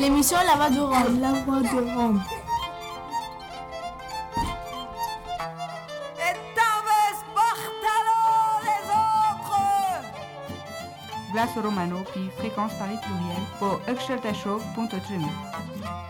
L'émission La Voix de Rome. La Voix de Rome. Glace Romano, puis fréquence Paris pluriel, pour Show.3.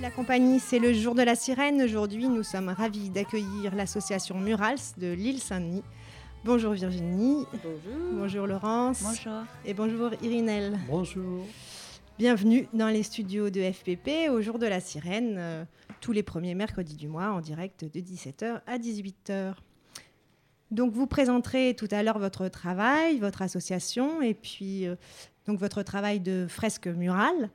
la compagnie, c'est le jour de la sirène. Aujourd'hui, nous sommes ravis d'accueillir l'association Murals de l'île Saint-Denis. Bonjour Virginie. Bonjour. Bonjour Laurence. Bonjour. Et bonjour Irinel. Bonjour. Bienvenue dans les studios de FPP au jour de la sirène, euh, tous les premiers mercredis du mois en direct de 17h à 18h. Donc vous présenterez tout à l'heure votre travail, votre association et puis euh, donc votre travail de fresque murale.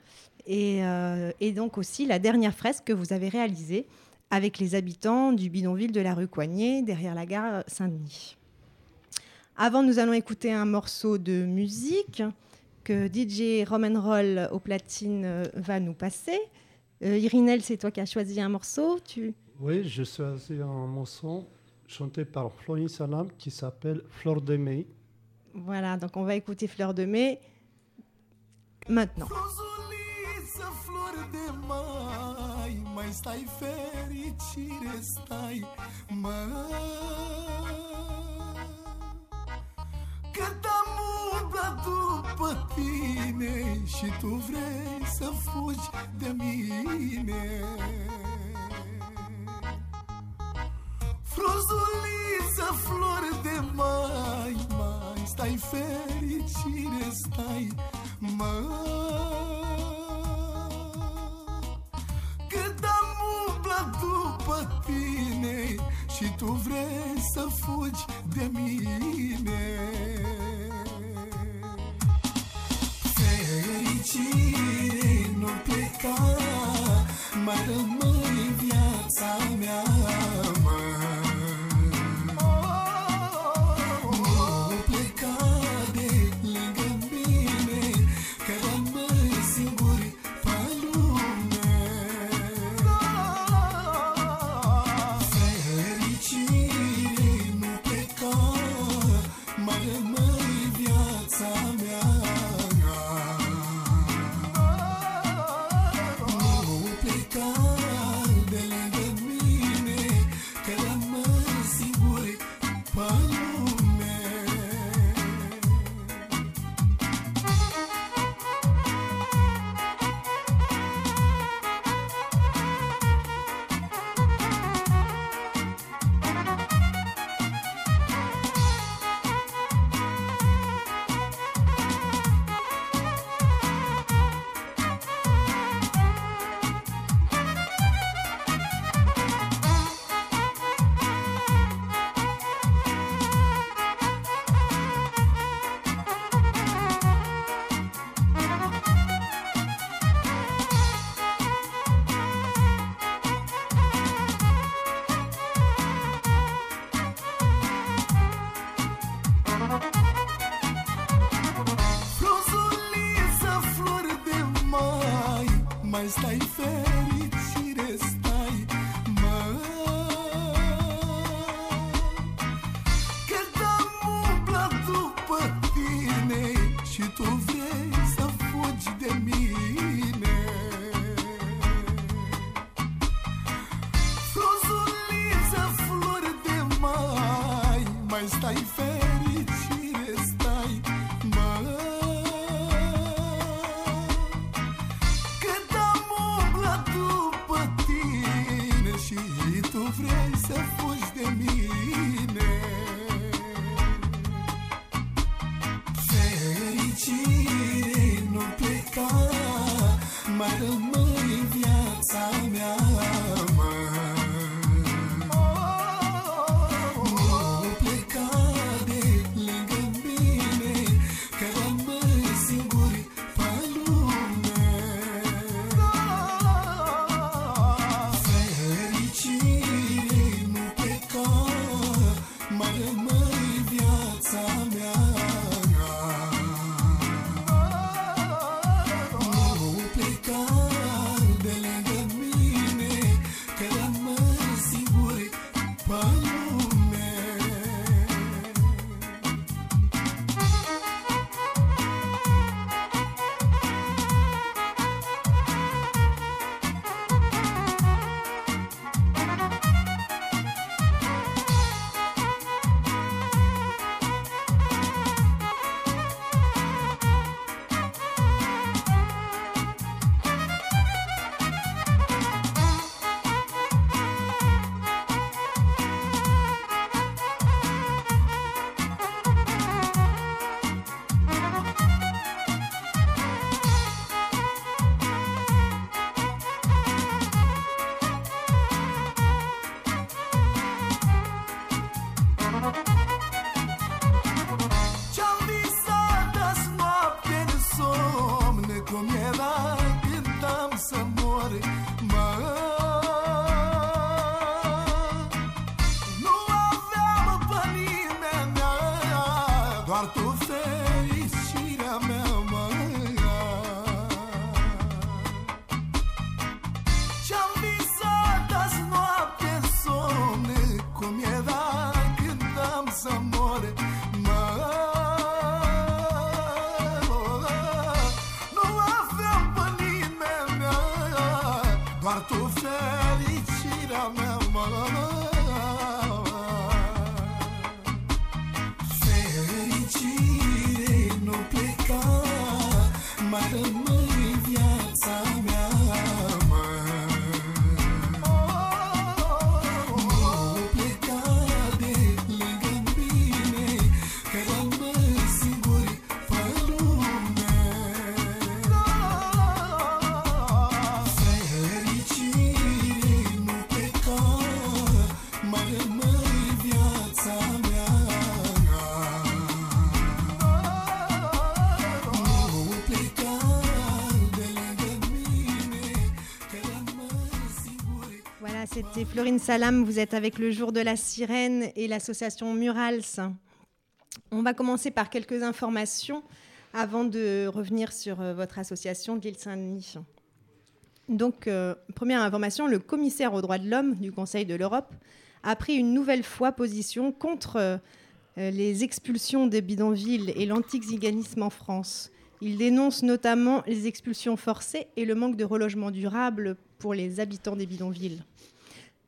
Euh, et, donc aussi la dernière fresque que vous avez réalisée avec les habitants du bidonville de la rue Coignet, derrière la gare Saint-Denis. Avant, nous allons écouter un morceau de musique que DJ Roman Roll au platine euh, va nous passer. Euh, Irinel, c'est toi qui as choisi un morceau tu... Oui, j'ai choisi un morceau chanté par Florine Salam qui s'appelle Fleur de mai. Voilà, donc on va écouter Fleur de mai maintenant. De mai. Mai stai fericire, stai, mă. Cât am umblat după tine Și tu vrei să fugi de mine. Fruzuliță, flori de mai. Mai stai fericire, stai, mă după tine Și tu vrei să fugi de mine. Fericire nu pleca Mai rămâi c'était Florine Salam. Vous êtes avec le jour de la sirène et l'association Murals. On va commencer par quelques informations avant de revenir sur euh, votre association de Saint-Denis. Donc, euh, première information, le commissaire aux droits de l'homme du Conseil de l'Europe a pris une nouvelle fois position contre euh, les expulsions des bidonvilles et l'antixiganisme en France. Il dénonce notamment les expulsions forcées et le manque de relogement durable pour les habitants des bidonvilles.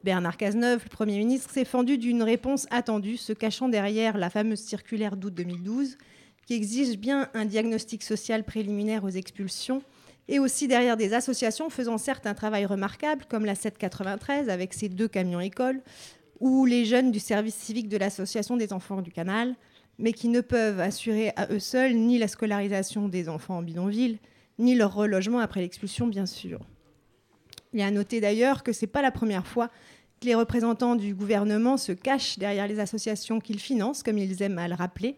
Bernard Cazeneuve, le Premier ministre, s'est fendu d'une réponse attendue, se cachant derrière la fameuse circulaire d'août 2012, qui exige bien un diagnostic social préliminaire aux expulsions, et aussi derrière des associations faisant certes un travail remarquable, comme la 793 avec ses deux camions écoles, ou les jeunes du service civique de l'Association des enfants du canal, mais qui ne peuvent assurer à eux seuls ni la scolarisation des enfants en bidonville, ni leur relogement après l'expulsion, bien sûr. Il est à noter d'ailleurs que ce n'est pas la première fois les représentants du gouvernement se cachent derrière les associations qu'ils financent, comme ils aiment à le rappeler.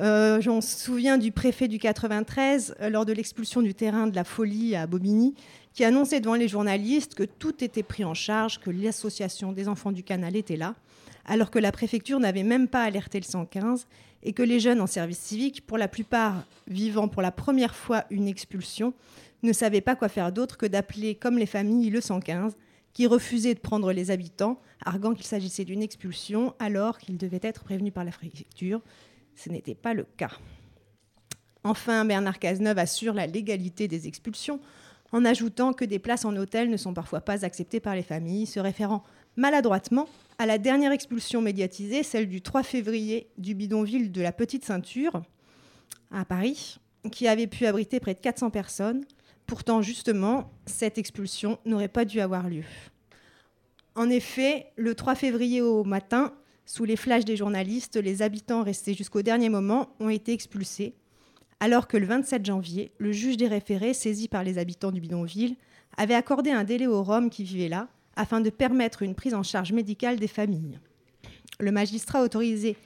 Euh, on se souvient du préfet du 93 euh, lors de l'expulsion du terrain de la folie à Bobigny, qui annonçait devant les journalistes que tout était pris en charge, que l'association des enfants du canal était là, alors que la préfecture n'avait même pas alerté le 115 et que les jeunes en service civique, pour la plupart vivant pour la première fois une expulsion, ne savaient pas quoi faire d'autre que d'appeler, comme les familles, le 115, qui refusait de prendre les habitants, arguant qu'il s'agissait d'une expulsion alors qu'ils devaient être prévenus par la préfecture. Ce n'était pas le cas. Enfin, Bernard Cazeneuve assure la légalité des expulsions en ajoutant que des places en hôtel ne sont parfois pas acceptées par les familles, se référant maladroitement à la dernière expulsion médiatisée, celle du 3 février du bidonville de la Petite Ceinture à Paris, qui avait pu abriter près de 400 personnes. Pourtant, justement, cette expulsion n'aurait pas dû avoir lieu. En effet, le 3 février au matin, sous les flashs des journalistes, les habitants restés jusqu'au dernier moment ont été expulsés, alors que le 27 janvier, le juge des référés, saisi par les habitants du bidonville, avait accordé un délai aux Roms qui vivaient là, afin de permettre une prise en charge médicale des familles. Le magistrat autorisé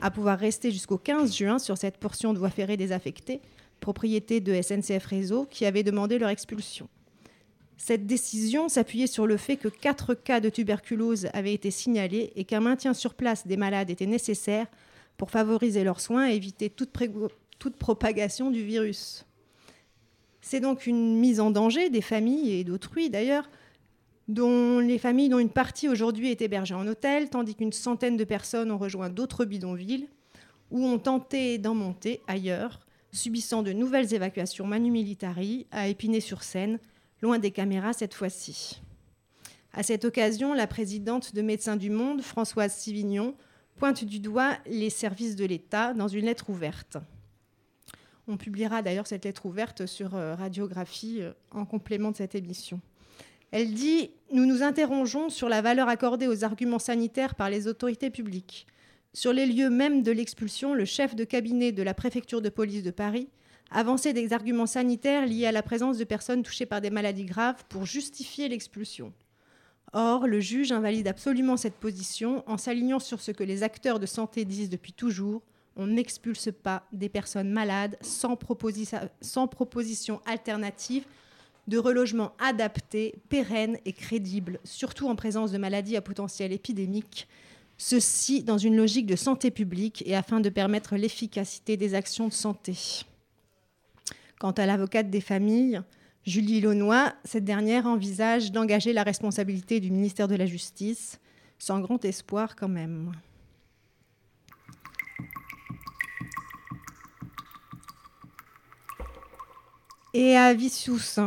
à pouvoir rester jusqu'au 15 juin sur cette portion de voie ferrée désaffectée, propriété de SNCF Réseau, qui avait demandé leur expulsion. Cette décision s'appuyait sur le fait que quatre cas de tuberculose avaient été signalés et qu'un maintien sur place des malades était nécessaire pour favoriser leurs soins et éviter toute, toute propagation du virus. C'est donc une mise en danger des familles et d'autrui d'ailleurs, dont les familles dont une partie aujourd'hui est hébergée en hôtel, tandis qu'une centaine de personnes ont rejoint d'autres bidonvilles ou ont tenté d'en monter ailleurs, subissant de nouvelles évacuations manu militari à Épinay-sur-Seine, loin des caméras cette fois-ci. À cette occasion, la présidente de Médecins du Monde, Françoise Sivignon, pointe du doigt les services de l'État dans une lettre ouverte. On publiera d'ailleurs cette lettre ouverte sur radiographie en complément de cette émission. Elle dit Nous nous interrogeons sur la valeur accordée aux arguments sanitaires par les autorités publiques. Sur les lieux mêmes de l'expulsion, le chef de cabinet de la préfecture de police de Paris avançait des arguments sanitaires liés à la présence de personnes touchées par des maladies graves pour justifier l'expulsion. Or, le juge invalide absolument cette position en s'alignant sur ce que les acteurs de santé disent depuis toujours on n'expulse pas des personnes malades sans, sans proposition alternative de relogement adapté, pérenne et crédible, surtout en présence de maladies à potentiel épidémique, ceci dans une logique de santé publique et afin de permettre l'efficacité des actions de santé. Quant à l'avocate des familles, Julie Launois, cette dernière envisage d'engager la responsabilité du ministère de la Justice, sans grand espoir quand même. Et à Vicious,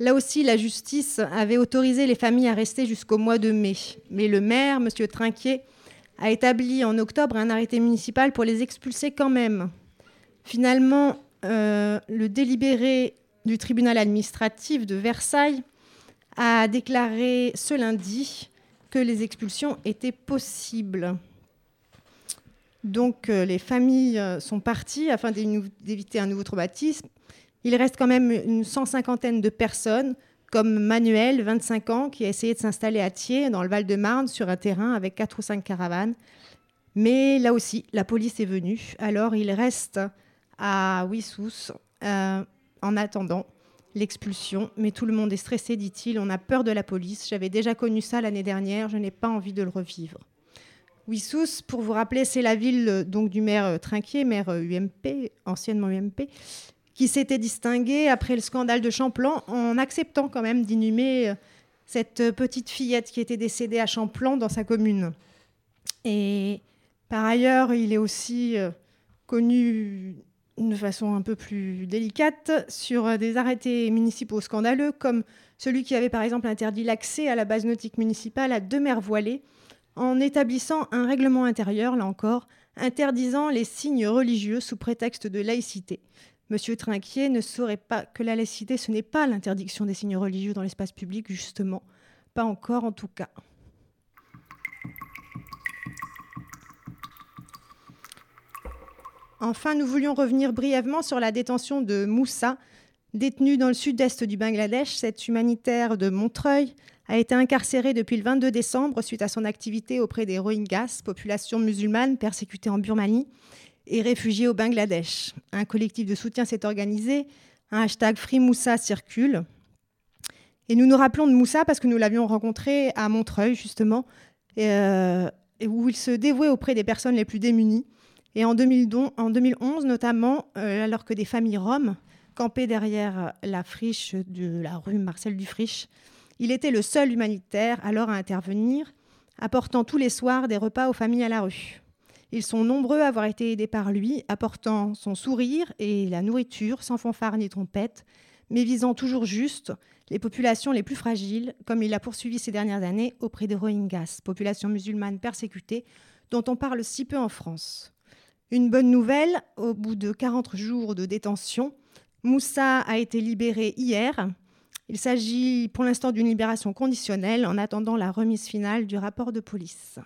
Là aussi, la justice avait autorisé les familles à rester jusqu'au mois de mai. Mais le maire, M. Trinquier, a établi en octobre un arrêté municipal pour les expulser quand même. Finalement, euh, le délibéré du tribunal administratif de Versailles a déclaré ce lundi que les expulsions étaient possibles. Donc euh, les familles euh, sont parties afin d'éviter un nouveau traumatisme. Il reste quand même une cent cinquantaine de personnes, comme Manuel, 25 ans, qui a essayé de s'installer à Thiers, dans le Val-de-Marne, sur un terrain avec quatre ou cinq caravanes. Mais là aussi, la police est venue. Alors il reste à Wissous euh, en attendant l'expulsion. Mais tout le monde est stressé, dit-il. On a peur de la police. J'avais déjà connu ça l'année dernière. Je n'ai pas envie de le revivre. Wissous, pour vous rappeler, c'est la ville donc du maire euh, Trinquier, maire UMP, euh, anciennement UMP, qui s'était distingué après le scandale de Champlan en acceptant quand même d'inhumer cette petite fillette qui était décédée à Champlan dans sa commune. Et par ailleurs, il est aussi connu de façon un peu plus délicate sur des arrêtés municipaux scandaleux, comme celui qui avait par exemple interdit l'accès à la base nautique municipale à deux mers voilées en établissant un règlement intérieur, là encore, interdisant les signes religieux sous prétexte de laïcité. Monsieur Trinquier ne saurait pas que la laïcité, ce n'est pas l'interdiction des signes religieux dans l'espace public, justement. Pas encore en tout cas. Enfin, nous voulions revenir brièvement sur la détention de Moussa, détenu dans le sud-est du Bangladesh. Cette humanitaire de Montreuil a été incarcéré depuis le 22 décembre suite à son activité auprès des Rohingyas, population musulmane persécutée en Birmanie et réfugiée au Bangladesh. Un collectif de soutien s'est organisé, un hashtag Free Moussa circule. Et nous nous rappelons de Moussa parce que nous l'avions rencontré à Montreuil, justement, euh, où il se dévouait auprès des personnes les plus démunies. Et en, 2011, notamment, euh, alors que des familles roms campaient derrière la friche de la rue Marcel Dufriche, il était le seul humanitaire alors à intervenir, apportant tous les soirs des repas aux familles à la rue. Ils sont nombreux à avoir été aidés par lui, apportant son sourire et la nourriture sans fanfare ni trompette, mais visant toujours juste les populations les plus fragiles, comme il l'a poursuivi ces dernières années auprès des Rohingyas, population musulmane persécutée dont on parle si peu en France. Une bonne nouvelle, au bout de 40 jours de détention, Moussa a été libéré hier il s'agit pour l'instant d'une libération conditionnelle en attendant la remise finale du rapport de police.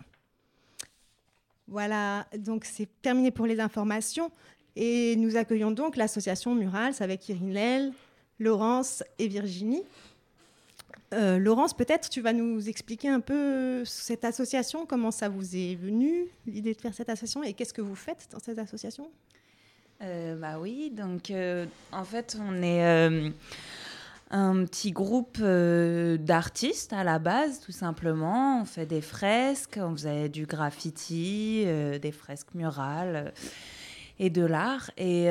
Voilà, donc c'est terminé pour les informations. Et nous accueillons donc l'association Murals avec Irinel, Laurence et Virginie. Euh, Laurence, peut-être tu vas nous expliquer un peu cette association, comment ça vous est venu, l'idée de faire cette association, et qu'est-ce que vous faites dans cette association? Euh, Bah oui, donc euh, en fait on est un petit groupe euh, d'artistes à la base, tout simplement. On fait des fresques, on faisait du graffiti, euh, des fresques murales euh, et de l'art. Et,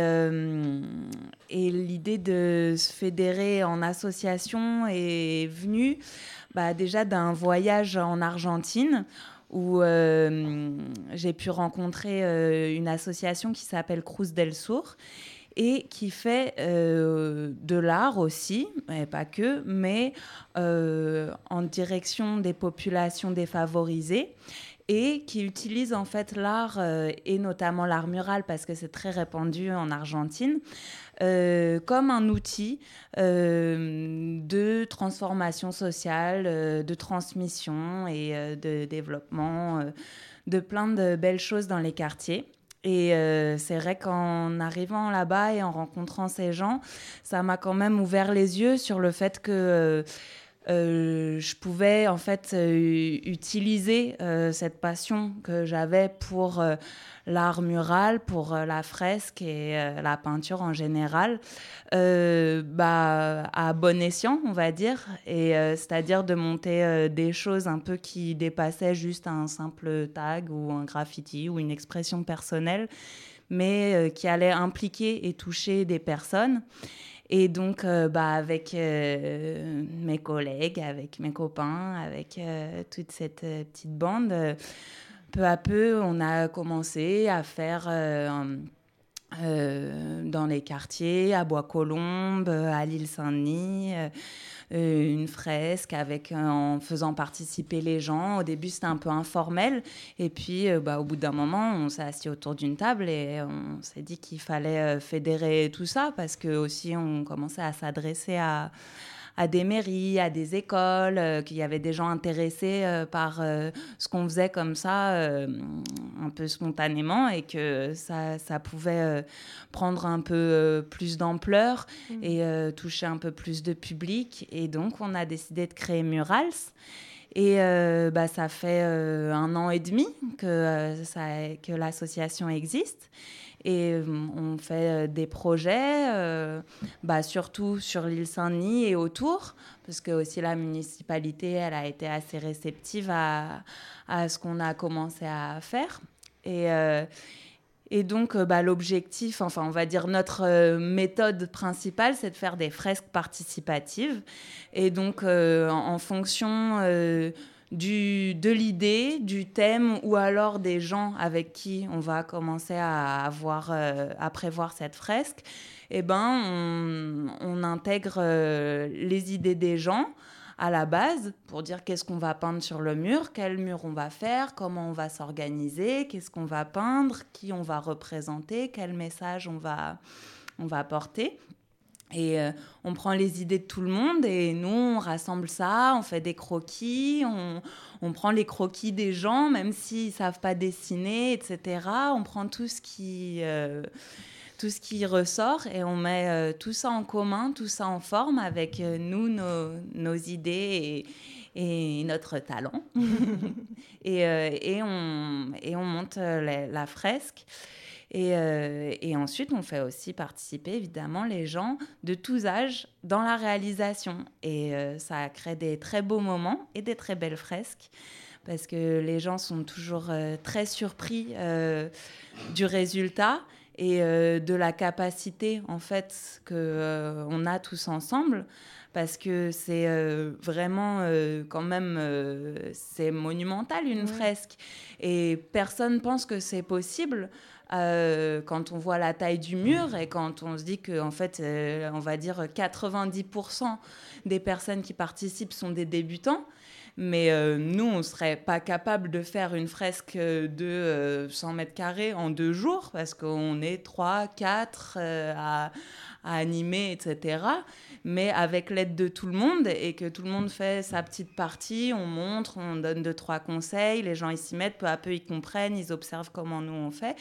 l'idée de se fédérer en association est venue bah, déjà d'un voyage en Argentine où j'ai pu rencontrer une association qui s'appelle Cruz del Sur et qui fait euh, de l'art aussi, et pas que, mais euh, en direction des populations défavorisées et qui utilise en fait l'art euh, et notamment l'art mural parce que c'est très répandu en Argentine comme un outil de transformation sociale, de transmission et de développement de plein de belles choses dans les quartiers. Et euh, c'est vrai qu'en arrivant là-bas et en rencontrant ces gens, ça m'a quand même ouvert les yeux sur le fait que euh, euh, je pouvais en fait utiliser cette passion que j'avais pour l'art mural, pour euh, la fresque et euh, la peinture en général, euh, bah, à bon escient, on va dire, et c'est-à-dire de monter des choses un peu qui dépassaient juste un simple tag ou un graffiti ou une expression personnelle, mais qui allaient impliquer et toucher des personnes. Et donc, bah, avec mes collègues, avec mes copains, avec toute cette petite bande, peu à peu, on a commencé à faire euh, euh, dans les quartiers, à Bois-Colombes, à l'île Saint-Denis, une fresque avec, en faisant participer les gens. Au début, c'était un peu informel. Et puis, bah, au bout d'un moment, on s'est assis autour d'une table et on s'est dit qu'il fallait fédérer tout ça parce que aussi, on commençait à s'adresser à à des mairies, à des écoles, euh, qu'il y avait des gens intéressés euh, par euh, ce qu'on faisait comme ça, un peu spontanément, et que ça, ça pouvait prendre un peu plus d'ampleur mmh. et toucher un peu plus de public. Et donc, on a décidé de créer Murals. Et bah, ça fait un an et demi que, que l'association existe. Et euh, on fait euh, des projets, euh, bah, surtout sur l'île Saint-Denis et autour, parce que aussi la municipalité, elle a été assez réceptive à, à ce qu'on a commencé à faire. Et, et donc, bah, l'objectif, enfin, on va dire notre méthode principale, c'est de faire des fresques participatives. Et donc, en, fonction du, de l'idée, du thème ou alors des gens avec qui on va commencer à, avoir, euh, à prévoir cette fresque, eh ben, on, intègre euh, les idées des gens à la base pour dire qu'est-ce qu'on va peindre sur le mur, quel mur on va faire, comment on va s'organiser, qu'est-ce qu'on va peindre, qui on va représenter, quel message on va, on va porter. Et euh, on prend les idées de tout le monde et nous, on rassemble ça, on fait des croquis, on, on prend les croquis des gens, même s'ils ne savent pas dessiner, etc. On prend tout ce qui, euh, tout ce qui ressort et on met euh, tout ça en commun, tout ça en forme avec nous, nos, nos idées et, notre talent. et, et, on, et on monte la fresque. Euh, et, ensuite, on fait aussi participer évidemment les gens de tous âges dans la réalisation. Et euh, ça crée des très beaux moments et des très belles fresques parce que les gens sont toujours euh, très surpris du résultat et de la capacité en fait que on a tous ensemble. Parce que c'est vraiment quand même c'est monumental une fresque. Et personne pense que c'est possible euh, quand on voit la taille du mur et quand on se dit que, en fait, euh, on va dire 90% des personnes qui participent sont des débutants. Mais euh, nous, on ne serait pas capable de faire une fresque de 100 mètres carrés en deux jours parce qu'on est 3, 4 à, à animer, etc. Mais avec l'aide de tout le monde et que tout le monde fait sa petite partie, on montre, on donne deux, trois conseils, les gens ils s'y mettent, peu à peu ils comprennent, ils observent comment nous on fait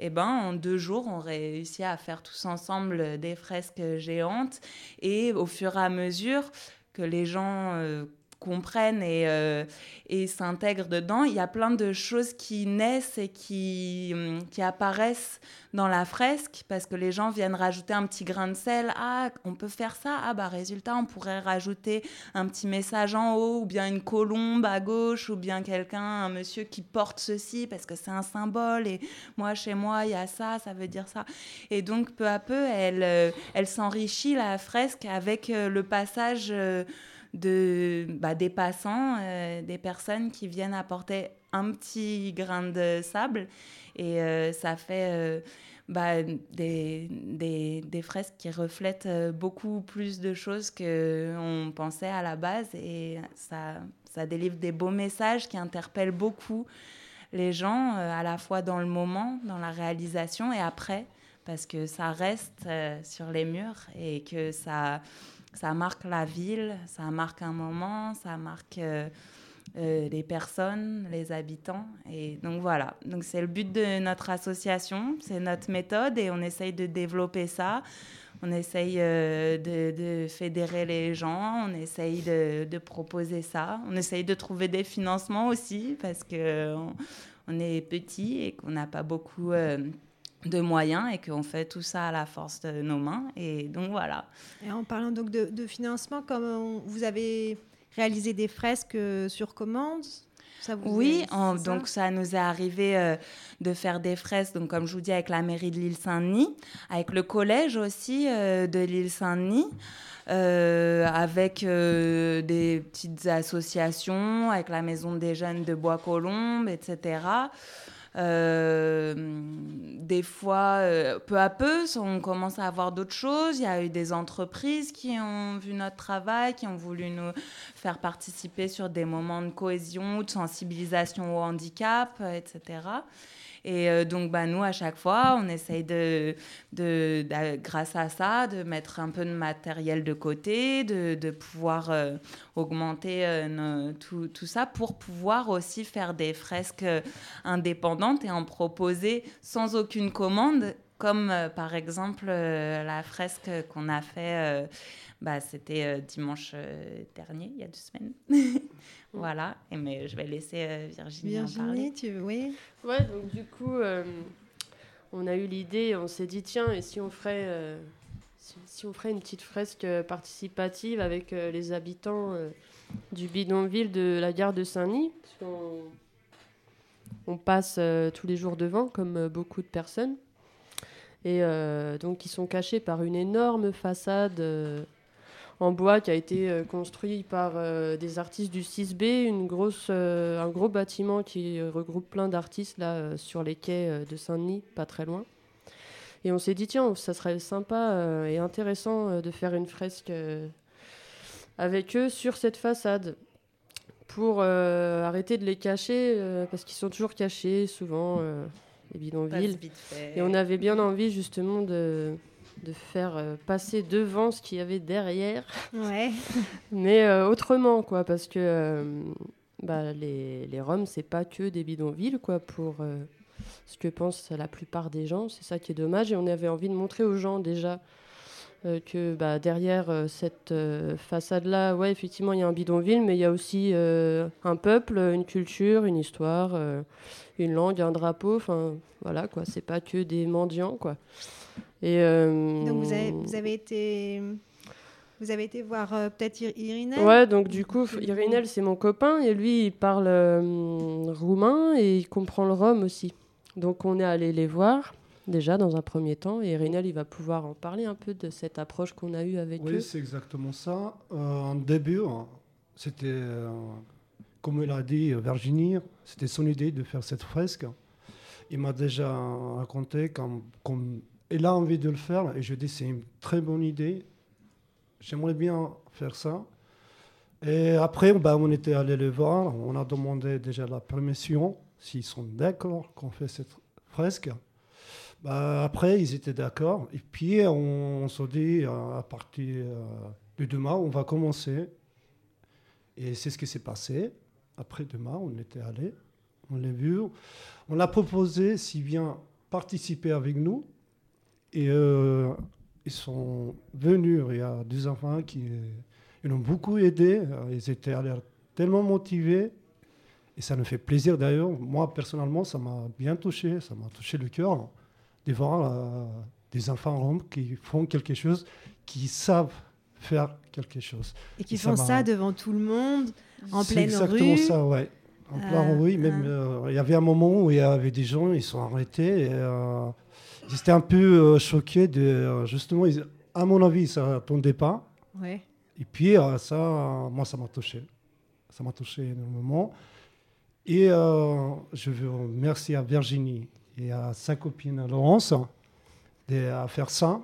et eh ben, en deux jours, on réussit à faire tous ensemble des fresques géantes. Et au fur et à mesure que les gens euh, comprennent et, euh, et s'intègrent dedans. Il y a plein de choses qui naissent et qui, hum, qui apparaissent dans la fresque parce que les gens viennent rajouter un petit grain de sel. Ah, on peut faire ça? Ah, bah, résultat, on pourrait rajouter un petit message en haut ou bien une colombe à gauche ou bien quelqu'un, un monsieur qui porte ceci parce que c'est un symbole et moi, chez moi, il y a ça, ça veut dire ça. Et donc, peu à peu, elle, euh, elle s'enrichit la fresque avec euh, le passage de, bah, des passants, euh, des personnes qui viennent apporter un petit grain de sable. Et euh, ça fait euh, bah, des, des, des, fresques qui reflètent beaucoup plus de choses qu'on pensait à la base. Et ça, ça délivre des beaux messages qui interpellent beaucoup les gens, à la fois dans le moment, dans la réalisation et après, parce que ça reste sur les murs et que ça ça marque la ville, ça marque un moment, ça marque euh, euh, les personnes, les habitants. Et donc voilà, donc c'est le but de notre association, c'est notre méthode et on essaye de développer ça. On essaye euh, de, fédérer les gens, on essaye de, proposer ça, on essaye de trouver des financements aussi parce qu'on on est petit et qu'on n'a pas beaucoup de moyens et qu'on fait tout ça à la force de nos mains. Et donc voilà. Et en parlant donc de, financement, comme vous avez réalisé des fresques euh, sur commande? Ça oui, donc ça nous est arrivé euh, de faire des fresques, donc comme je vous dis, avec la mairie de l'île Saint-Denis, avec le collège aussi euh, de l'île Saint-Denis, avec des petites associations, avec la maison des jeunes de Bois-Colombes, etc. Euh, des fois, euh, peu à peu, on commence à avoir d'autres choses. Il y a eu des entreprises qui ont vu notre travail, qui ont voulu nous faire participer sur des moments de cohésion, de sensibilisation au handicap, etc. Et euh, donc, bah, nous, à chaque fois, on essaye de, de, de- grâce à ça, de mettre un peu de matériel de côté, de, pouvoir euh, augmenter euh, tout, tout ça pour pouvoir aussi faire des fresques indépendantes et en proposer sans aucune commande, comme par exemple la fresque qu'on a fait, bah, c'était dimanche dernier, il y a deux semaines. voilà, et mais je vais laisser euh, Virginie, en parler. Virginie, tu veux Oui. Ouais, donc du coup, euh, on a eu l'idée, on s'est dit, tiens, et si on ferait, euh, si, si on ferait une petite fresque participative avec euh, les habitants euh, du bidonville de la gare de Saint-Denis? Qu'on- on passe euh, tous les jours devant, comme euh, beaucoup de personnes. Et euh, donc, ils sont cachés par une énorme façade euh, en bois qui a été euh, construit par euh, des artistes du 6B, une grosse, euh, un gros bâtiment qui regroupe plein d'artistes là sur les quais de Saint-Denis, pas très loin. Et on s'est dit tiens, ça serait sympa et intéressant de faire une fresque avec eux sur cette façade pour euh, arrêter de les cacher euh, parce qu'ils sont toujours cachés souvent euh, les bidonvilles. Et on avait bien envie justement de, de faire euh, passer devant ce qu'il y avait derrière, Ouais. mais euh, autrement, quoi, parce que euh, bah, les, les Roms, c'est pas que des bidonvilles, quoi, pour ce que pensent la plupart des gens. C'est ça qui est dommage. Et on avait envie de montrer aux gens déjà euh, que bah, derrière euh, cette euh, façade-là, ouais, effectivement, il y a un bidonville, mais il y a aussi un peuple, une culture, une histoire, une langue, un drapeau. Enfin, voilà, quoi. C'est pas que des mendiants, quoi. Et, euh, Donc vous avez, vous avez été vous avez été voir euh, peut-être Ir- Irinel Ouais, donc du coup, Irinel, c'est mon copain, et lui, il parle euh, roumain et il comprend le rome aussi. Donc on est allé les voir, déjà, dans un premier temps, et Irinel, il va pouvoir en parler un peu de cette approche qu'on a eue avec eux. Oui, c'est exactement ça. Euh, en début, hein, c'était, euh, comme elle a dit, Virginie, c'était son idée de faire cette fresque. Il m'a déjà raconté comme, elle a envie de le faire, et je dis c'est une très bonne idée. J'aimerais bien faire ça. Et après, bah, on était allé les voir, on a demandé déjà la permission, s'ils sont d'accord qu'on fait cette fresque. Bah, après, ils étaient d'accord. Et puis, on, on s'est dit, euh, à partir euh, de demain, on va commencer. Et c'est ce qui s'est passé. Après demain, on était allé, on l'a vu. On l'a proposé s'il vient participer avec nous. Et euh, ils sont venus. Il y a deux enfants qui ils ont beaucoup aidé. Euh, Ils étaient à l'air tellement motivés. Et ça nous fait plaisir d'ailleurs. Moi, personnellement, ça m'a bien touché. Ça m'a touché le cœur de voir euh, des enfants roms qui font quelque chose, qui savent faire quelque chose. et qui Et font ça devant tout le monde en pleine exactement rue. ça, ouais. En plein Euh, rue, même euh, il y avait un moment où il y avait des gens, ils sont arrêtés. Et, étaient un peu euh, choqués de euh, justement, à mon avis, ça n'attendait pas. Ouais. Et puis euh, ça, moi, ça m'a touché. Ça m'a touché énormément. Et euh, je veux remercier à Virginie et à sa copine Laurence de faire ça.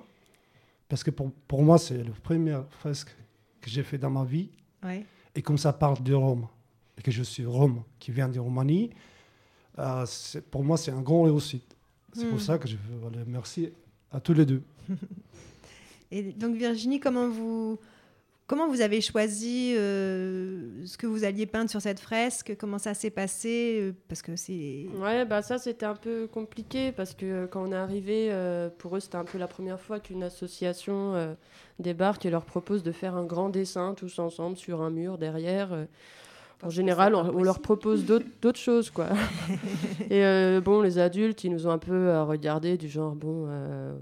Parce que pour, pour moi, c'est la première fresque que j'ai fait dans ma vie. Ouais. Et comme ça parle de Rome, et que je suis Rome, qui vient de Roumanie, euh, pour moi, c'est un grand réussite. C'est Hmm. pour ça que je veux les remercier à tous les deux. Et donc Virginie, comment vous comment vous avez choisi euh, ce que vous alliez peindre sur cette fresque? Comment ça s'est passé? Euh, Parce que c'est Ouais, bah ça c'était un peu compliqué parce que euh, quand on est arrivé, euh, pour eux c'était un peu la première fois qu'une association euh, débarque et leur propose de faire un grand dessin tous ensemble sur un mur derrière. En général, on, leur propose d'autres choses, quoi. et euh, bon, les adultes, ils nous ont un peu euh, regardé du genre, bon, euh,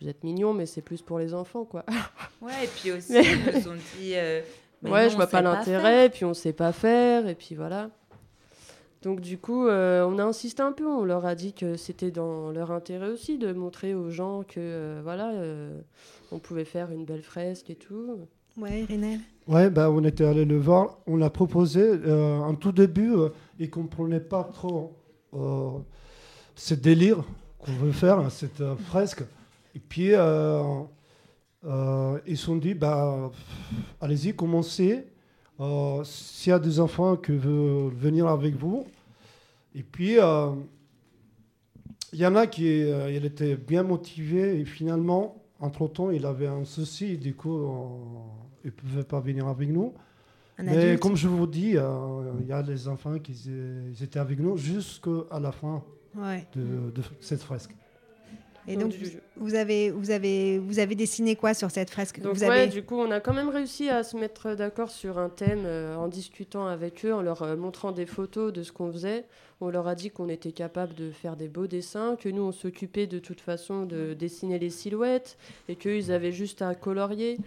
vous êtes mignons, mais c'est plus pour les enfants, quoi. Ouais, et puis aussi, Mais- ils nous ont dit. euh, ouais, non, je vois pas l'intérêt, puis on sait pas faire, et puis voilà. Donc du coup, on a insisté un peu, on leur a dit que c'était dans leur intérêt aussi de montrer aux gens que voilà, on pouvait faire une belle fresque et tout. Ouais, Irinel. Ouais, bah, on était allé le voir. On l'a proposé. Euh, en tout début, euh, ils ne comprenaient pas trop. Euh, ce délire qu'on veut faire, cette euh, fresque. Et puis, euh, euh, ils se sont dit, bah, allez-y, commencez. Euh, S'il y a des enfants qui veulent venir avec vous. Et puis, euh, il y en a qui euh, il était bien motivé et finalement, entre-temps, il avait un souci. Du coup, euh, il ne pouvait pas venir avec nous. Un Mais adulte. comme je vous dis, euh, il y a les enfants qui euh, ils étaient avec nous jusqu'à la fin Ouais. de, de cette fresque. Et Donc, du- vous avez, vous, avez, vous avez dessiné quoi sur cette fresque? Donc vous ouais, avez... du coup, on a quand même réussi à se mettre d'accord sur un thème euh, en discutant avec eux, en leur euh, montrant des photos de ce qu'on faisait. On leur a dit qu'on était capable de faire des beaux dessins, que nous, on s'occupait de toute façon de dessiner les silhouettes et qu'eux, ils avaient juste à colorier.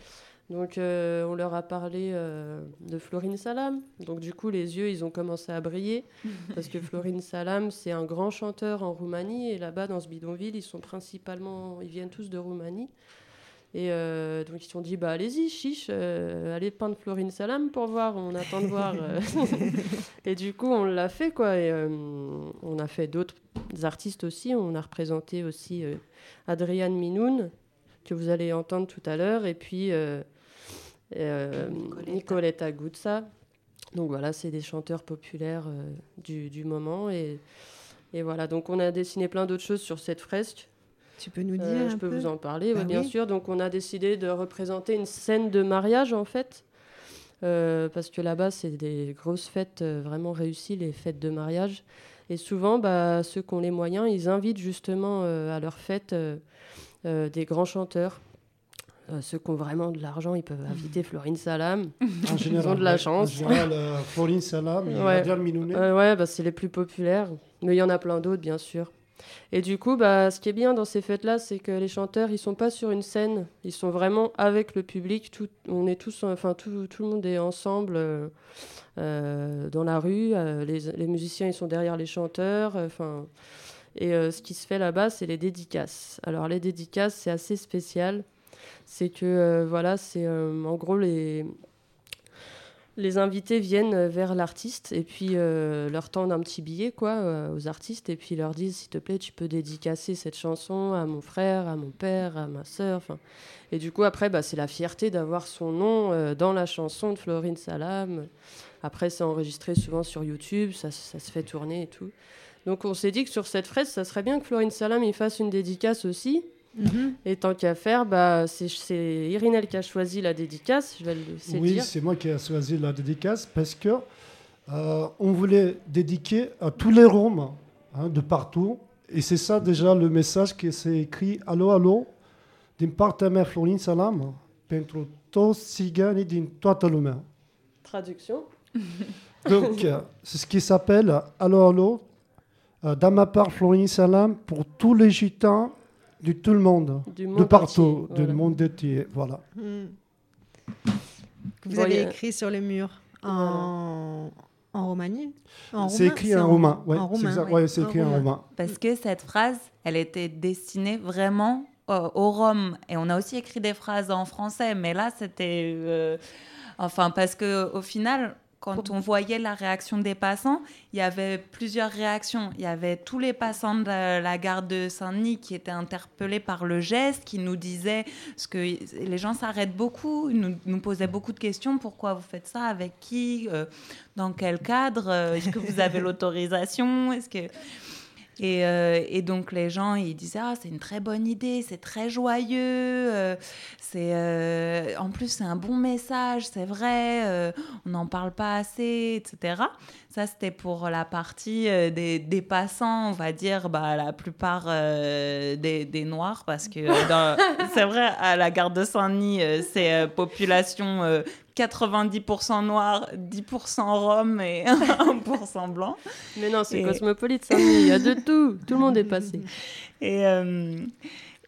Donc euh, on leur a parlé euh, de Florine Salam. Donc du coup, les yeux, ils ont commencé à briller parce que Florine Salam, c'est un grand chanteur en Roumanie et là-bas, dans ce bidonville, ils sont principalement, ils viennent tous de Roumanie. Et euh, donc ils se sont dit, bah allez-y, chiche, allez peindre Florine Salam pour voir, on attend de voir. et du coup, on l'a fait, quoi. Et on a fait d'autres artistes aussi. On a représenté aussi Adriane Minoun, que vous allez entendre tout à l'heure, et puis euh, Nicoletta. Nicoletta Guzza. Donc voilà, c'est des chanteurs populaires euh, du, du moment. Et, et voilà, donc on a dessiné plein d'autres choses sur cette fresque. Tu peux nous dire Euh, un je peux peu vous en parler, Bah oui, bien oui. sûr. Donc, on a décidé de représenter une scène de mariage, en fait. Euh, parce que là-bas, c'est des grosses fêtes euh, vraiment réussies, les fêtes de mariage. Et souvent, bah, ceux qui ont les moyens, ils invitent justement euh, à leurs fêtes euh, euh, des grands chanteurs. Euh, ceux qui ont vraiment de l'argent, ils peuvent inviter Florine Salam. En général, de la ouais. chance. En général, euh, Florine Salam et Ouais. Euh, ouais, bah, c'est les plus populaires. Mais il y en a plein d'autres, bien sûr. Et du coup, bah, ce qui est bien dans ces fêtes-là, c'est que les chanteurs, ils sont pas sur une scène. Ils sont vraiment avec le public. Tout, on est tous, enfin, tout, tout le monde est ensemble euh, euh, dans la rue. Euh, les, les musiciens, ils sont derrière les chanteurs. euh, Enfin, et euh, ce qui se fait là-bas, c'est les dédicaces. Alors, les dédicaces, c'est assez spécial. C'est que, euh, voilà, c'est euh, en gros les les invités viennent vers l'artiste et puis euh, leur tendent un petit billet quoi euh, aux artistes et puis leur disent s'il te plaît tu peux dédicacer cette chanson à mon frère, à mon père, à ma sœur. Et du coup après bah, c'est la fierté d'avoir son nom euh, dans la chanson de Florine Salam. Après c'est enregistré souvent sur YouTube, ça, ça se fait tourner et tout. Donc on s'est dit que sur cette fraise ça serait bien que Florine Salam il fasse une dédicace aussi. Mhm. Et tant qu'à faire, bah, c'est- c'est Irinel qui a choisi la dédicace, je vais le laisser le Oui, dire. c'est moi qui ai choisi la dédicace parce que euh, on voulait dédiquer à tous les Roms hein, de partout. Et c'est ça déjà le message qui s'est écrit Allô, allô, din partea mea Florin Salam, pentru toți țiganii din toată lumea. Traduction. Donc, c'est ce qui s'appelle Allô, allô, euh, dans ma part Florin Salam pour tous les gitans de tout le monde, Du de partout, entier, du monde entier. Voilà. Que vous Bon, avez a- écrit sur le mur en, en Roumanie En C'est écrit en roumain. Ouais, en oui. ouais, c'est écrit en roumain. roumain. Parce que cette phrase, elle était destinée vraiment euh, aux Roms. Et on a aussi écrit des phrases en français, mais là, c'était... euh, enfin, parce que au final, quand on voyait la réaction des passants, il y avait plusieurs réactions. Il y avait tous les passants de la, gare de Saint-Denis qui étaient interpellés par le geste, qui nous disaient... Parce que les gens s'arrêtent beaucoup, ils nous, nous posaient beaucoup de questions. Pourquoi vous faites ça? Avec qui? Euh, Dans quel cadre? Euh, Est-ce que vous avez l'autorisation? Est-ce que... Et, euh, et donc les gens, ils disaient ah c'est une très bonne idée, c'est très joyeux, euh, c'est euh, en plus c'est un bon message, c'est vrai, on n'en parle pas assez, etc. Ça c'était pour la partie euh, des, des passants, on va dire, bah, la plupart euh, des, des noirs parce que euh, c'est vrai à la gare de Saint-Denis c'est population euh, 90% noir, 10% rome et 1% blanc. Mais non, c'est Et- cosmopolite, ça. Il y a de tout. Tout le monde est passé. Et,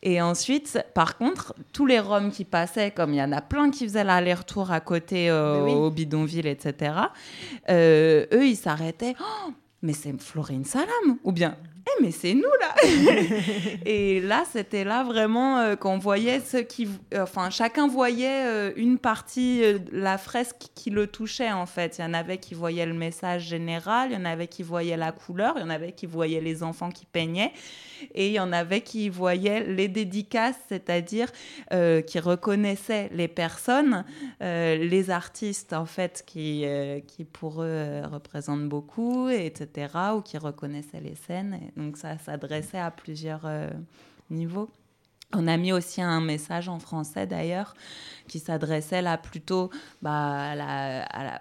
et ensuite, par contre, tous les Roms qui passaient, comme il y en a plein qui faisaient l'aller-retour à côté euh, oui. au bidonville, etc., euh, eux, ils s'arrêtaient. Oh, mais c'est Florine Salam Ou bien Eh, mais c'est nous là Et là, c'était là vraiment euh, qu'on voyait ce qui. Enfin, chacun voyait euh, une partie, euh, la fresque qui le touchait en fait. Il y en avait qui voyaient le message général, il y en avait qui voyaient la couleur, il y en avait qui voyaient les enfants qui peignaient, et il y en avait qui voyaient les dédicaces, c'est-à-dire euh, qui reconnaissaient les personnes, les artistes en fait qui, qui pour eux représentent beaucoup, etc., ou qui reconnaissaient les scènes. Et donc ça s'adressait à plusieurs euh, niveaux. On a mis aussi un message en français d'ailleurs qui s'adressait là plutôt bah,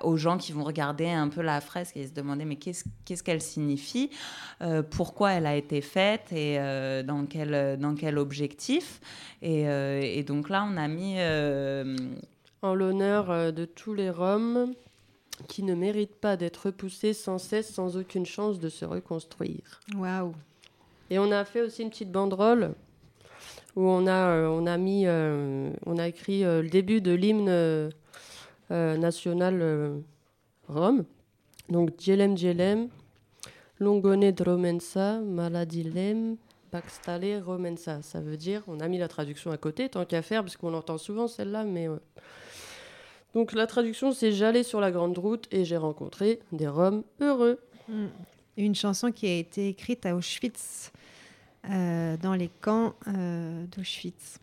aux gens qui vont regarder un peu la fresque et se demander mais qu'est-ce qu'elle signifie, euh, pourquoi elle a été faite et euh, dans, quel, dans quel objectif. Et, et donc là on a mis En l'honneur de tous les Roms qui ne méritent pas d'être repoussés sans cesse, sans aucune chance de se reconstruire. Waouh. Et on a fait aussi une petite banderole où on a, euh, on a mis, euh, on a écrit euh, le début de l'hymne national Rome. Donc Djelem Djelem, Longone Dromensa, Maladilem, Baxtale Romensa. Ça veut dire, on a mis la traduction à côté, tant qu'à faire, parce qu'on l'entend souvent celle-là, mais. Donc la traduction, c'est J'allais sur la grande route et j'ai rencontré des Roms heureux. Mm. Une chanson qui a été écrite à Auschwitz, euh, dans les camps euh, d'Auschwitz.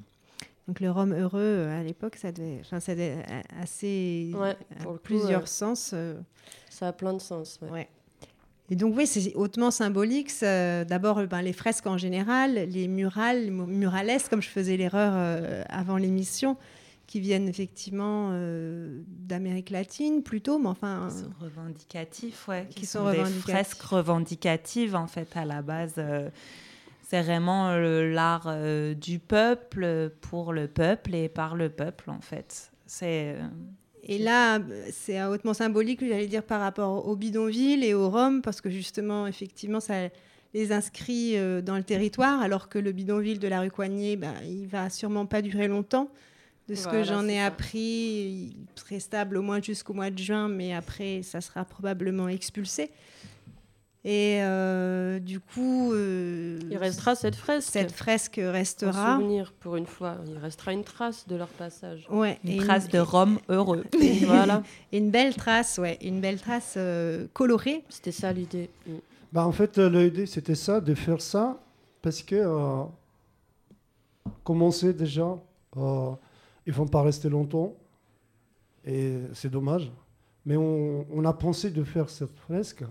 Donc le Rome heureux, euh, à l'époque, ça devait, enfin, ça devait assez, Ouais, pour coup, plusieurs sens. euh, Ça a plein de sens. ouais. Ouais. Et donc oui, c'est hautement symbolique. D'abord, ben, les fresques en général, les murales, les mu- murales, comme je faisais l'erreur avant l'émission, qui viennent effectivement euh, d'Amérique latine plutôt, mais enfin... qui sont revendicatifs, ouais, qui, qui sont, sont des revendicatifs. fresques revendicatives en fait à la base. euh, c'est vraiment euh, l'art euh, du peuple pour le peuple et par le peuple en fait. C'est euh, Et là, euh, c'est hautement symbolique, j'allais dire, par rapport au bidonville et au Rome, parce que justement, effectivement, ça les inscrit euh, dans le territoire, alors que le bidonville de la rue Coignet, ben, il va sûrement pas durer longtemps. De ce Voilà, que j'en ai ça. appris, il serait stable au moins jusqu'au mois de juin, mais après, ça sera probablement expulsé. Et euh, du coup, euh, Il restera cette fresque. cette fresque Un restera. souvenir pour une fois. Il restera une trace de leur passage. Ouais, une trace de Rome heureux. voilà, une belle trace, ouais, une belle trace euh, colorée. c'était ça l'idée. Mm. Bah, en fait, l'idée, c'était ça, de faire ça, parce que, euh, comme on sait déjà, euh, ils vont pas rester longtemps, et c'est dommage. Mais on, on a pensé de faire cette fresque.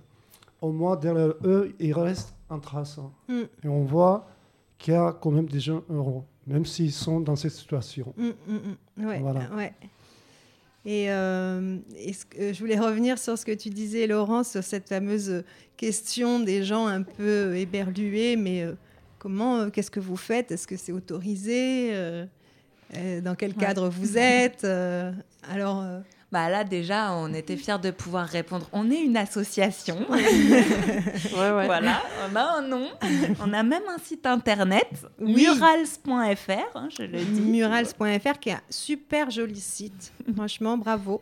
Au moins, derrière eux, il reste un trace. Mm. Et on voit qu'il y a quand même des gens heureux, même s'ils sont dans cette situation. Mm, mm. Ouais, Voilà. ouais. Et euh, est-ce que- je voulais revenir sur ce que tu disais, Laurent, sur cette fameuse question des gens un peu éberlués, mais euh, comment, euh, qu'est-ce que vous faites? Est-ce que c'est autorisé Dans quel Ouais. cadre vous êtes Euh, Alors, euh, Bah là déjà, on était fiers de pouvoir répondre. On est une association. Ouais, ouais. Voilà, on a un nom. On a même un site internet, Oui. murals.fr, hein, je le dis. murals.fr, qui est un super joli site. Franchement, bravo.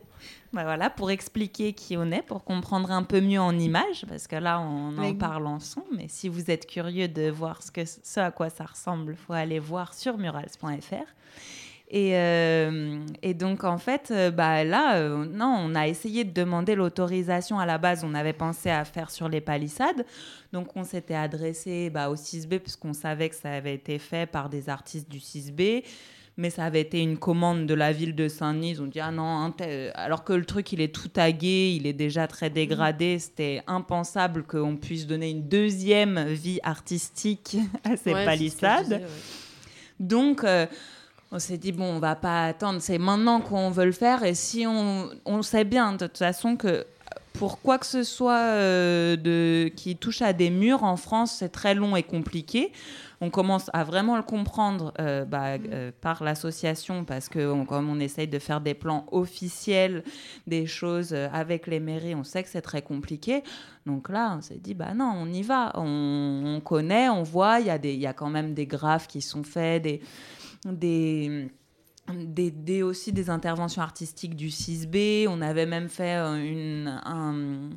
Bah voilà, pour expliquer qui on est, pour comprendre un peu mieux en images, parce que là, on en parle en son, mais si vous êtes curieux de voir ce, que, ce à quoi ça ressemble, il faut aller voir sur murals.fr. Et, euh, et donc, en fait, euh, bah, là, euh, non, on a essayé de demander l'autorisation à la base. On avait pensé à faire sur les palissades. Donc, on s'était adressé bah, au 6B, puisqu'on savait que ça avait été fait par des artistes du 6B. Mais ça avait été une commande de la ville de Saint-Denis. Ils ont dit, ah non, alors que le truc, il est tout tagué, il est déjà très dégradé. C'était impensable qu'on puisse donner une deuxième vie artistique à ces Ouais, ce palissades. disais, ouais. Donc, euh, on s'est dit, bon, on va pas attendre, c'est maintenant qu'on veut le faire. Et si on, on sait bien, de toute façon, que pour quoi que ce soit euh, de, qui touche à des murs en France, c'est très long et compliqué. On commence à vraiment le comprendre euh, bah, euh, par l'association parce que comme on essaye de faire des plans officiels, des choses avec les mairies, on sait que c'est très compliqué. Donc là, on s'est dit, bah non, on y va. On, on connaît, on voit, il y, a y a quand même des graphes qui sont faits, des, des, aussi des interventions artistiques du 6B. On avait même fait euh, un,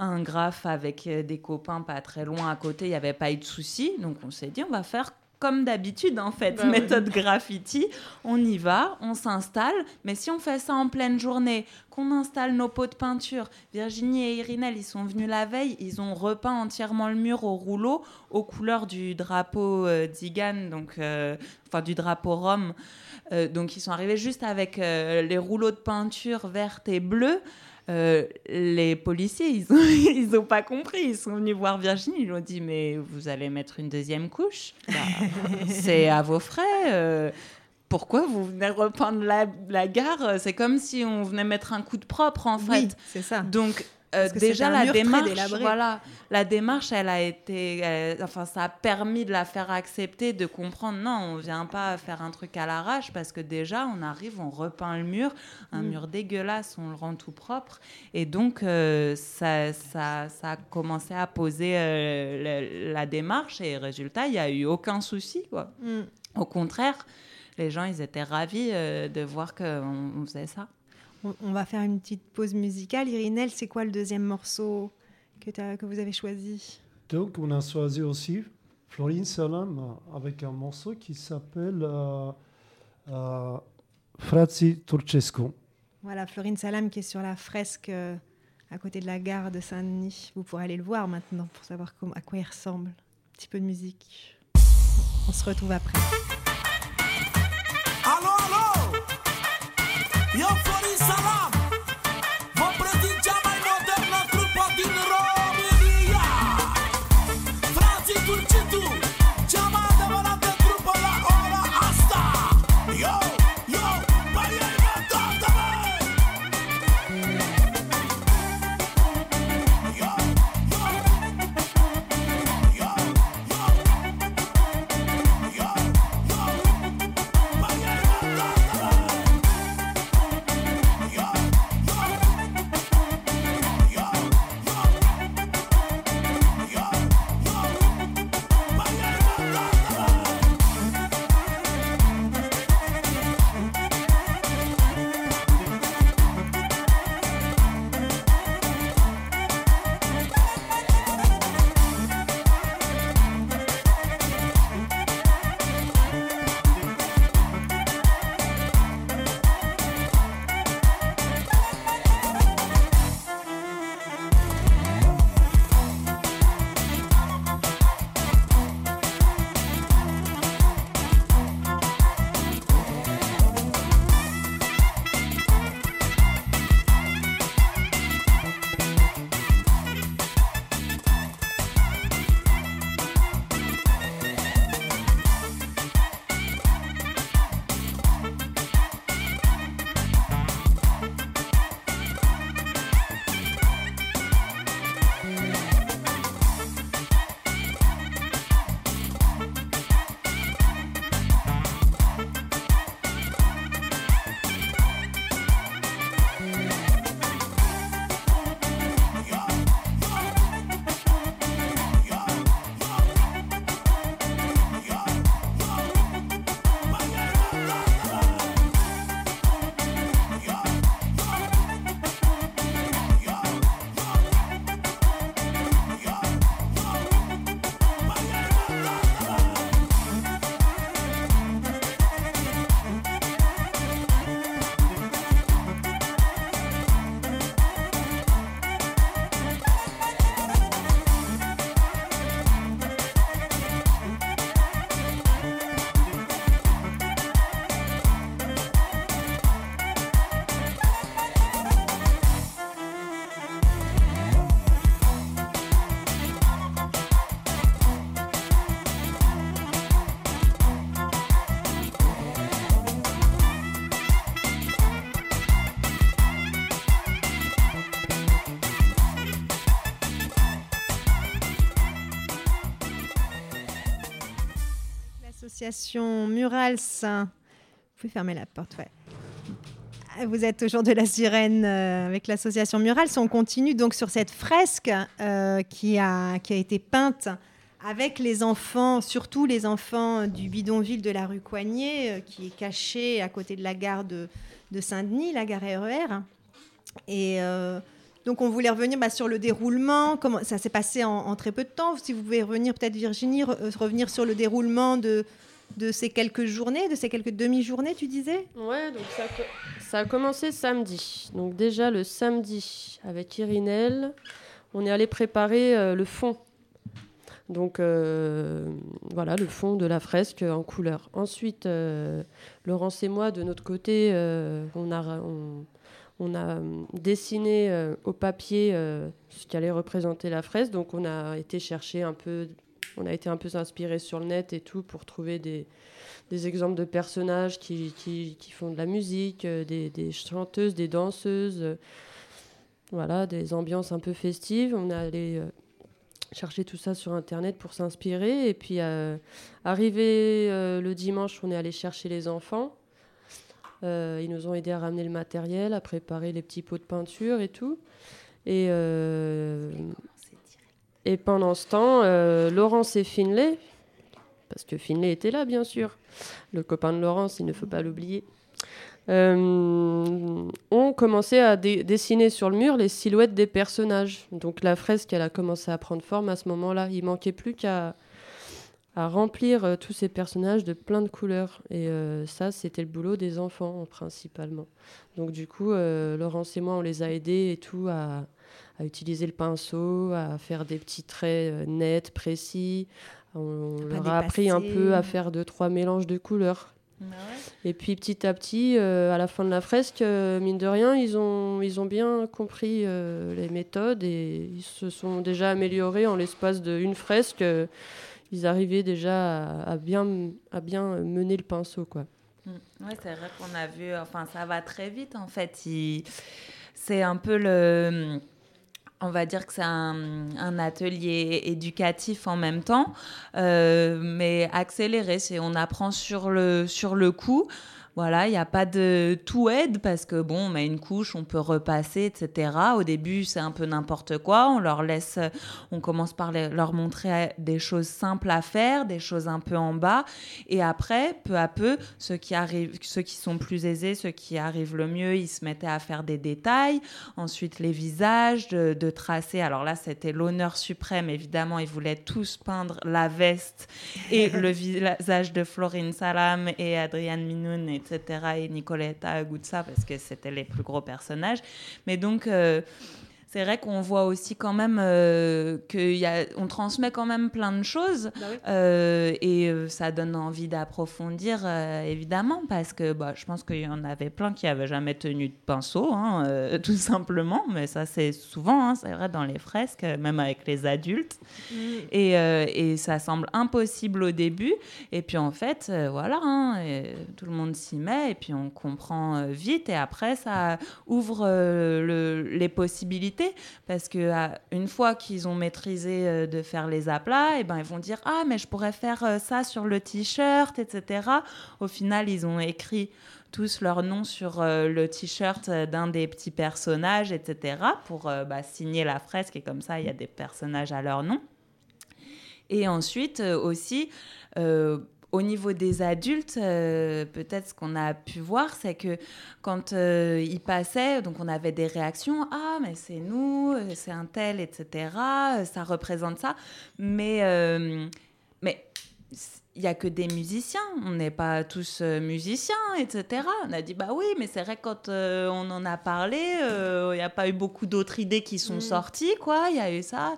un graphe avec euh, des copains pas très loin à côté, il n'y avait pas eu de souci. Donc on s'est dit, on va faire comme d'habitude en fait, Bah ouais. méthode graffiti. On y va, on s'installe, mais si on fait ça en pleine journée, qu'on installe nos pots de peinture, Virginie et Irinel, ils sont venus la veille, ils ont repeint entièrement le mur au rouleau aux couleurs du drapeau euh, d'Igan, donc euh, enfin du drapeau rome. Euh, donc ils sont arrivés juste avec euh, les rouleaux de peinture verte et bleue. Euh, les policiers, ils ont, ils ont pas compris. Ils sont venus voir Virginie. Ils lui ont dit Mais vous allez mettre une deuxième couche? Bah, C'est à vos frais. euh, pourquoi vous venez repeindre la, la gare? C'est comme si on venait mettre un coup de propre, en fait. Oui, c'est ça. Donc euh, déjà la démarche, voilà, la démarche, elle a été, elle- enfin, ça a permis de la faire accepter, de comprendre. Non, on vient pas faire un truc à l'arrache parce que déjà, on arrive, on repeint le mur, un Mm. mur dégueulasse, on le rend tout propre, et donc euh, ça, ça, ça a commencé à poser euh, la démarche et résultat, il y a eu aucun souci, quoi. Mm. Au contraire, les gens, ils étaient ravis de voir qu'on on faisait ça. On, on va faire une petite pause musicale. Irinel, c'est quoi le deuxième morceau que, que vous avez choisi? Donc, on a choisi aussi Florine Salam euh, avec un morceau qui s'appelle euh, euh, Frazzi Turcesco. Voilà, Florine Salam qui est sur la fresque euh, à côté de la gare de Saint-Denis. Vous pourrez aller le voir maintenant pour savoir comment- à quoi il ressemble. Un petit peu de musique. On se retrouve après. L'association Murals. Vous pouvez fermer la porte. Ah, Vous êtes au de la sirène euh, avec l'association Murals. On continue donc sur cette fresque euh, qui, a, qui a été peinte avec les enfants, surtout les enfants du bidonville de la rue Coignet, euh, qui est caché à côté de la gare de, de Saint-Denis, la gare RER. Et euh, donc on voulait revenir bah, sur le déroulement. Ça s'est passé en, très peu de temps Si vous pouvez revenir, peut-être Virginie, re- revenir sur le déroulement de, de ces quelques journées, de ces quelques demi-journées, tu disais? Ouais, donc ça, a commencé samedi. Donc déjà le samedi, avec Irinel, on est allé préparer euh, le fond. Donc euh, voilà, le fond de la fresque en couleur. Ensuite, euh, Laurence et moi, de notre côté, on a, dessiné au papier ce qui allait représenter la fresque. Donc on a été chercher un peu, on a été un peu inspiré sur le net et tout pour trouver des, des exemples de personnages qui, qui, qui font de la musique, euh, des, des chanteuses, des danseuses, euh, voilà, des ambiances un peu festives. On est allé euh, chercher tout ça sur Internet pour s'inspirer. Et puis, arrivé le dimanche, on est allé chercher les enfants. Ils nous ont aidés à ramener le matériel, à préparer les petits pots de peinture et tout. Et, et pendant ce temps, euh, Laurence et Finlay, parce que Finlay était là, bien sûr, le copain de Laurence, il ne faut pas l'oublier, euh, ont commencé à dessiner sur le mur les silhouettes des personnages. Donc la fresque, elle a commencé à prendre forme à ce moment-là. Il manquait plus qu'à remplir euh, tous ces personnages de plein de couleurs. Et ça, c'était le boulot des enfants, principalement. Donc du coup, Laurence et moi, on les a aidés et tout à, à utiliser le pinceau, à faire des petits traits euh, nets, précis. On leur a appris un peu à faire deux, trois mélanges de couleurs. Et puis petit à petit, euh, à la fin de la fresque, euh, mine de rien, ils ont, ils ont bien compris euh, les méthodes et ils se sont déjà améliorés en l'espace d'une fresque. ils arrivaient déjà à, à bien, à bien mener le pinceau. Quoi. Mm. Ouais, c'est vrai qu'on a vu, enfin, ça va très vite en fait. Il- C'est un peu le. On va dire que c'est un, atelier éducatif en même temps, euh, mais accéléré. C'est on apprend sur le, sur le coup. Voilà, il n'y a pas de tout aide parce que bon, on met une couche, on peut repasser, etc. Au début, c'est un peu n'importe quoi. On leur laisse, on commence par les- leur montrer des choses simples à faire, des choses un peu en bas, et après, peu à peu, ceux qui arrivent, ceux qui sont plus aisés, ceux qui arrivent le mieux, ils se mettaient à faire des détails. Ensuite, les visages, de, de tracer. Alors là, c'était l'honneur suprême. Évidemment, ils voulaient tous peindre la veste et le visage de Florine Salam et Adrienne Minoun, etc. Et Nicoletta Aguzza, parce que c'était les plus gros personnages. Mais donc, euh, c'est vrai qu'on voit aussi quand même euh, qu'on transmet quand même plein de choses. Bah oui. Euh, et euh, ça donne envie d'approfondir, évidemment, parce que bah, je pense qu'il y en avait plein qui n'avaient jamais tenu de pinceau, hein, tout simplement. Mais ça, c'est souvent, hein, c'est vrai, dans les fresques, même avec les adultes. Et, euh, et ça semble impossible au début. Et puis, en fait, voilà, hein, et tout le monde s'y met, et puis on comprend vite. Et après, ça ouvre le- les possibilités, parce que à- une fois qu'ils ont maîtrisé euh, de faire les aplats, et ben, ils vont dire Ah, mais je pourrais faire euh, ça sur le t-shirt, etc. Au final, ils ont écrit tous leurs noms sur euh, le t-shirt euh, d'un des petits personnages, etc., pour euh, bah, signer la fresque, et comme ça, il y a des personnages à leur nom. Et ensuite euh, aussi, euh, au niveau des adultes, euh, peut-être ce qu'on a pu voir, c'est que quand euh, ils passaient, donc on avait des réactions, ah mais c'est nous, euh, c'est un tel, etc. euh, Ça représente ça, mais euh, mais il y a que des musiciens, on n'est pas tous musiciens, etc. On a dit bah oui, mais c'est vrai que quand euh, on en a parlé, euh, il n'y a pas eu beaucoup d'autres idées qui sont Mm. sorties, quoi. Il y a eu ça.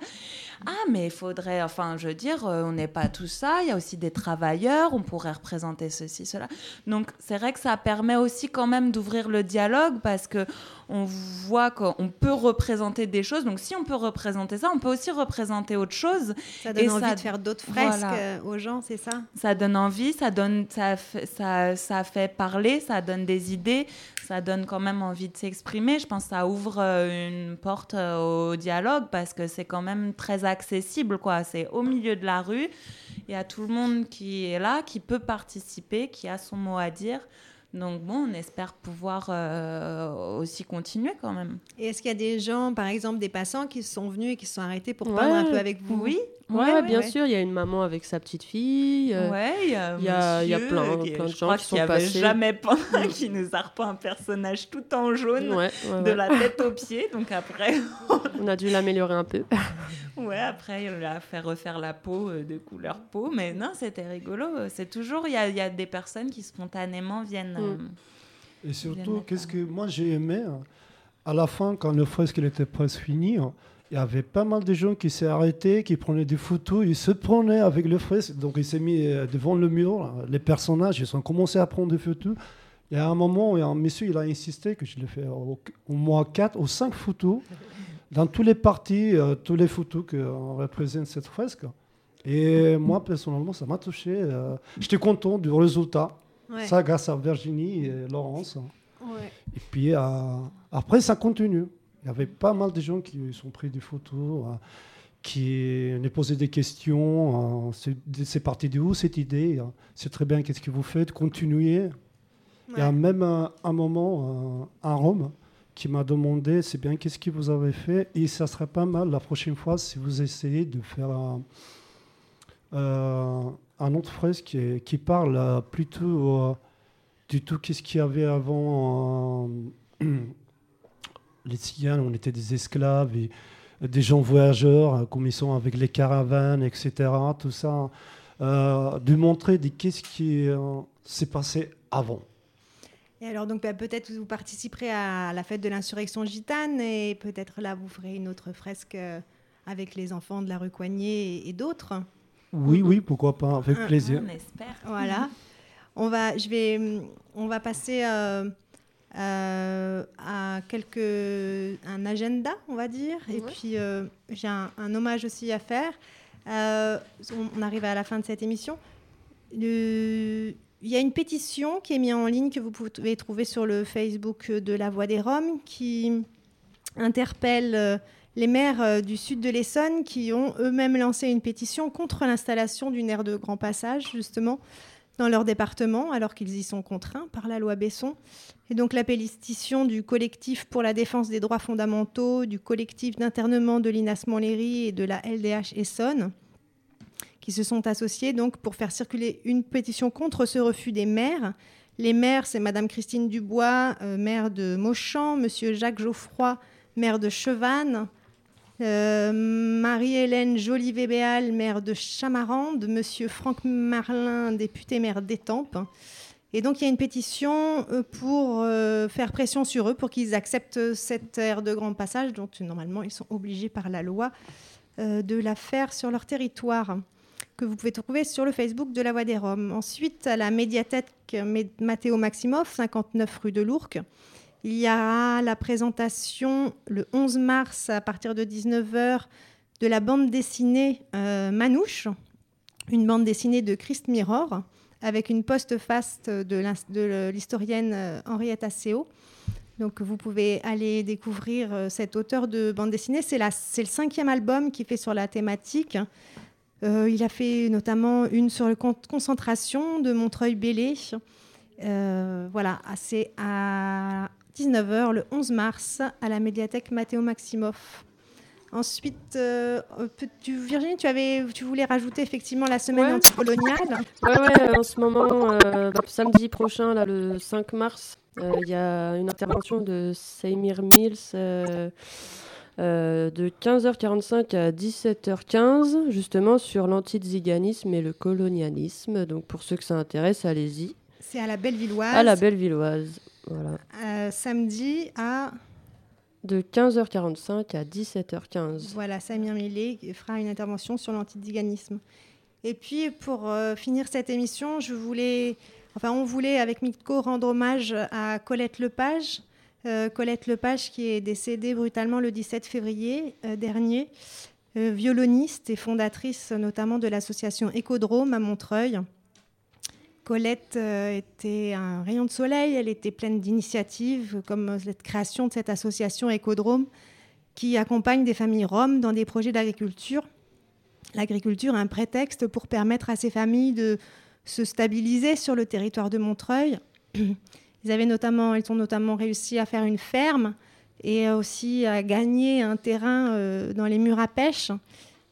Ah, mais il faudrait, enfin, je veux dire, euh, on n'est pas tout ça. Il y a aussi des travailleurs, on pourrait représenter ceci, cela. Donc, c'est vrai que ça permet aussi quand même d'ouvrir le dialogue parce que on voit qu'on peut représenter des choses. Donc, si on peut représenter ça, on peut aussi représenter autre chose. Ça donne Et envie ça- de faire d'autres fresques voilà. euh, aux gens, c'est ça? Ça donne envie, ça donne, ça, fait- ça, ça fait parler, ça donne des idées, ça donne quand même envie de s'exprimer. Je pense que ça ouvre euh, une porte au dialogue parce que c'est quand même très accessible, quoi. C'est au milieu de la rue, il y a tout le monde qui est là, qui peut participer, qui a son mot à dire. Donc bon, on espère pouvoir euh, aussi continuer quand même. Et est-ce qu'il y a des gens, par exemple des passants, qui sont venus et qui se sont arrêtés pour Ouais. peindre un peu avec vous? Oui, Ouais, Ouais, ouais, bien ouais. sûr, il y a une maman avec sa petite fille. euh, Ouais, il y a, il y a- y a plein- qui- plein de je gens crois qui qu'il sont avait passés. jamais peint, qui nous a repeint un personnage tout en jaune, ouais, ouais, de la tête aux pieds. Donc après, On a dû l'améliorer un peu. ouais, après il a fait refaire la peau euh, de couleur peau. Mais non, c'était rigolo. C'est toujours, il y a, il y a des personnes qui spontanément viennent. Mm. euh, Et surtout, qu'est-ce que moi j'ai aimé hein, À la fin, quand le fresque il était presque fini, hein, il y avait pas mal de gens qui s'est arrêtés, qui prenaient des photos, ils se prenaient avec le fresque. Donc il s'est mis euh, devant le mur. Les personnages, ils ont commencé à prendre des photos. Il y a un moment, un monsieur, il a insisté que je l'ai fait au, au moins 4 ou 5 photos dans tous les parties, euh, toutes les photos que euh, représente cette fresque. Et moi, personnellement, ça m'a touché. euh, J'étais content du résultat. Ouais. Ça, grâce à Virginie et Laurence. Ouais. Et puis euh, après, ça continue. Il y avait pas mal de gens qui sont pris des photos, euh, qui nous posaient des questions. euh, c'est- parti de où cette idée euh, C'est très bien, qu'est-ce que vous faites Continuez. Il y a même un moment, euh, un Rome, qui m'a demandé, c'est bien, qu'est-ce que vous avez fait Et ça serait pas mal la prochaine fois si vous essayez de faire un, euh, un autre fresque qui, qui parle plutôt euh, du tout qu'est-ce qu'il y avait avant. euh, les Tziganes, on était des esclaves et des gens voyageurs, euh, comme ils sont avec les caravanes, etc. Tout ça, euh, de montrer des qu'est-ce qui euh, s'est passé avant. Et alors, donc, bah, peut-être vous participerez à la fête de l'insurrection gitane et peut-être là, vous ferez une autre fresque euh, avec les enfants de la rue Coignet et, et d'autres. Oui, oui, pourquoi pas, avec Ah, plaisir. On espère. Voilà. On va, je vais, hum, on va passer euh, à quelques, un agenda, on va dire. Et puis, euh, j'ai un, un hommage aussi à faire. Euh, on, on arrive à la fin de cette émission. Le- il y a une pétition qui est mise en ligne que vous pouvez trouver sur le Facebook de La Voix des Roms qui interpelle euh, les maires euh, du sud de l'Essonne qui ont eux-mêmes lancé une pétition contre l'installation d'une aire de grand passage, justement, dans leur département, alors qu'ils y sont contraints par la loi Besson. Et donc la pétition du collectif pour la défense des droits fondamentaux, du collectif d'internement de l'INAS Montlhéry et de la LDH Essonne, qui se sont associés donc pour faire circuler une pétition contre ce refus des maires. Les maires, c'est Madame Christine Dubois, euh, maire de Mauchamp, Monsieur Jacques Geoffroy, maire de Chevannes, euh, Marie-Hélène Jolivet-Béal, maire de Chamarande, Monsieur Franck Marlin, député maire d'Étampes. Et donc il y a une pétition euh, pour euh, faire pression sur eux pour qu'ils acceptent cette aire de grand passage, dont normalement ils sont obligés par la loi de la faire sur leur territoire, que vous pouvez trouver sur le Facebook de la Voix des Roms. Ensuite, à la médiathèque Mé- Mathéo Maximoff, 59 rue de l'Ourcq, il y aura la présentation le 11 mars à partir de 19h de la bande dessinée euh, Manouche, une bande dessinée de Christ Mirror, avec une postface de l'historienne euh, Henriette Asseo. Donc vous pouvez aller découvrir euh, cet auteur de bande dessinée. C'est le cinquième album qu'il fait sur la thématique. Il a fait notamment une sur la concentration de Montreuil-Bellé. Voilà, c'est à 19h le 11 mars à la médiathèque Mathéo Maximoff. Ensuite, euh, tu, Virginie, tu, avais, tu voulais rajouter effectivement la semaine Ouais. anticoloniale. Ouais, ouais, en ce moment, euh, bah, samedi prochain, là, le 5 mars, euh, il y a une intervention de Seymir Mills de 15h45 à 17h15, justement sur l'antiziganisme et le colonialisme. Donc pour ceux que ça intéresse, allez-y. C'est à la Bellevilloise. À la Bellevilloise. Voilà. Euh, samedi à De 15h45 à 17h15. voilà Samir Millet fera une intervention sur l'antiziganisme. Et puis pour euh, finir cette émission, je voulais, enfin on voulait avec Mitko rendre hommage à Colette Lepage. Euh, Colette Lepage qui est décédée brutalement le 17 février dernier, violoniste et fondatrice notamment de l'association Écodrome à Montreuil. Colette euh, était un rayon de soleil, elle était pleine d'initiatives, comme euh, cette création de cette association Écodrome qui accompagne des familles roms dans des projets d'agriculture. L'agriculture un prétexte pour permettre à ces familles de se stabiliser sur le territoire de Montreuil. Ils, avaient notamment, ils ont notamment réussi à faire une ferme et aussi à gagner un terrain euh, dans les murs à pêche.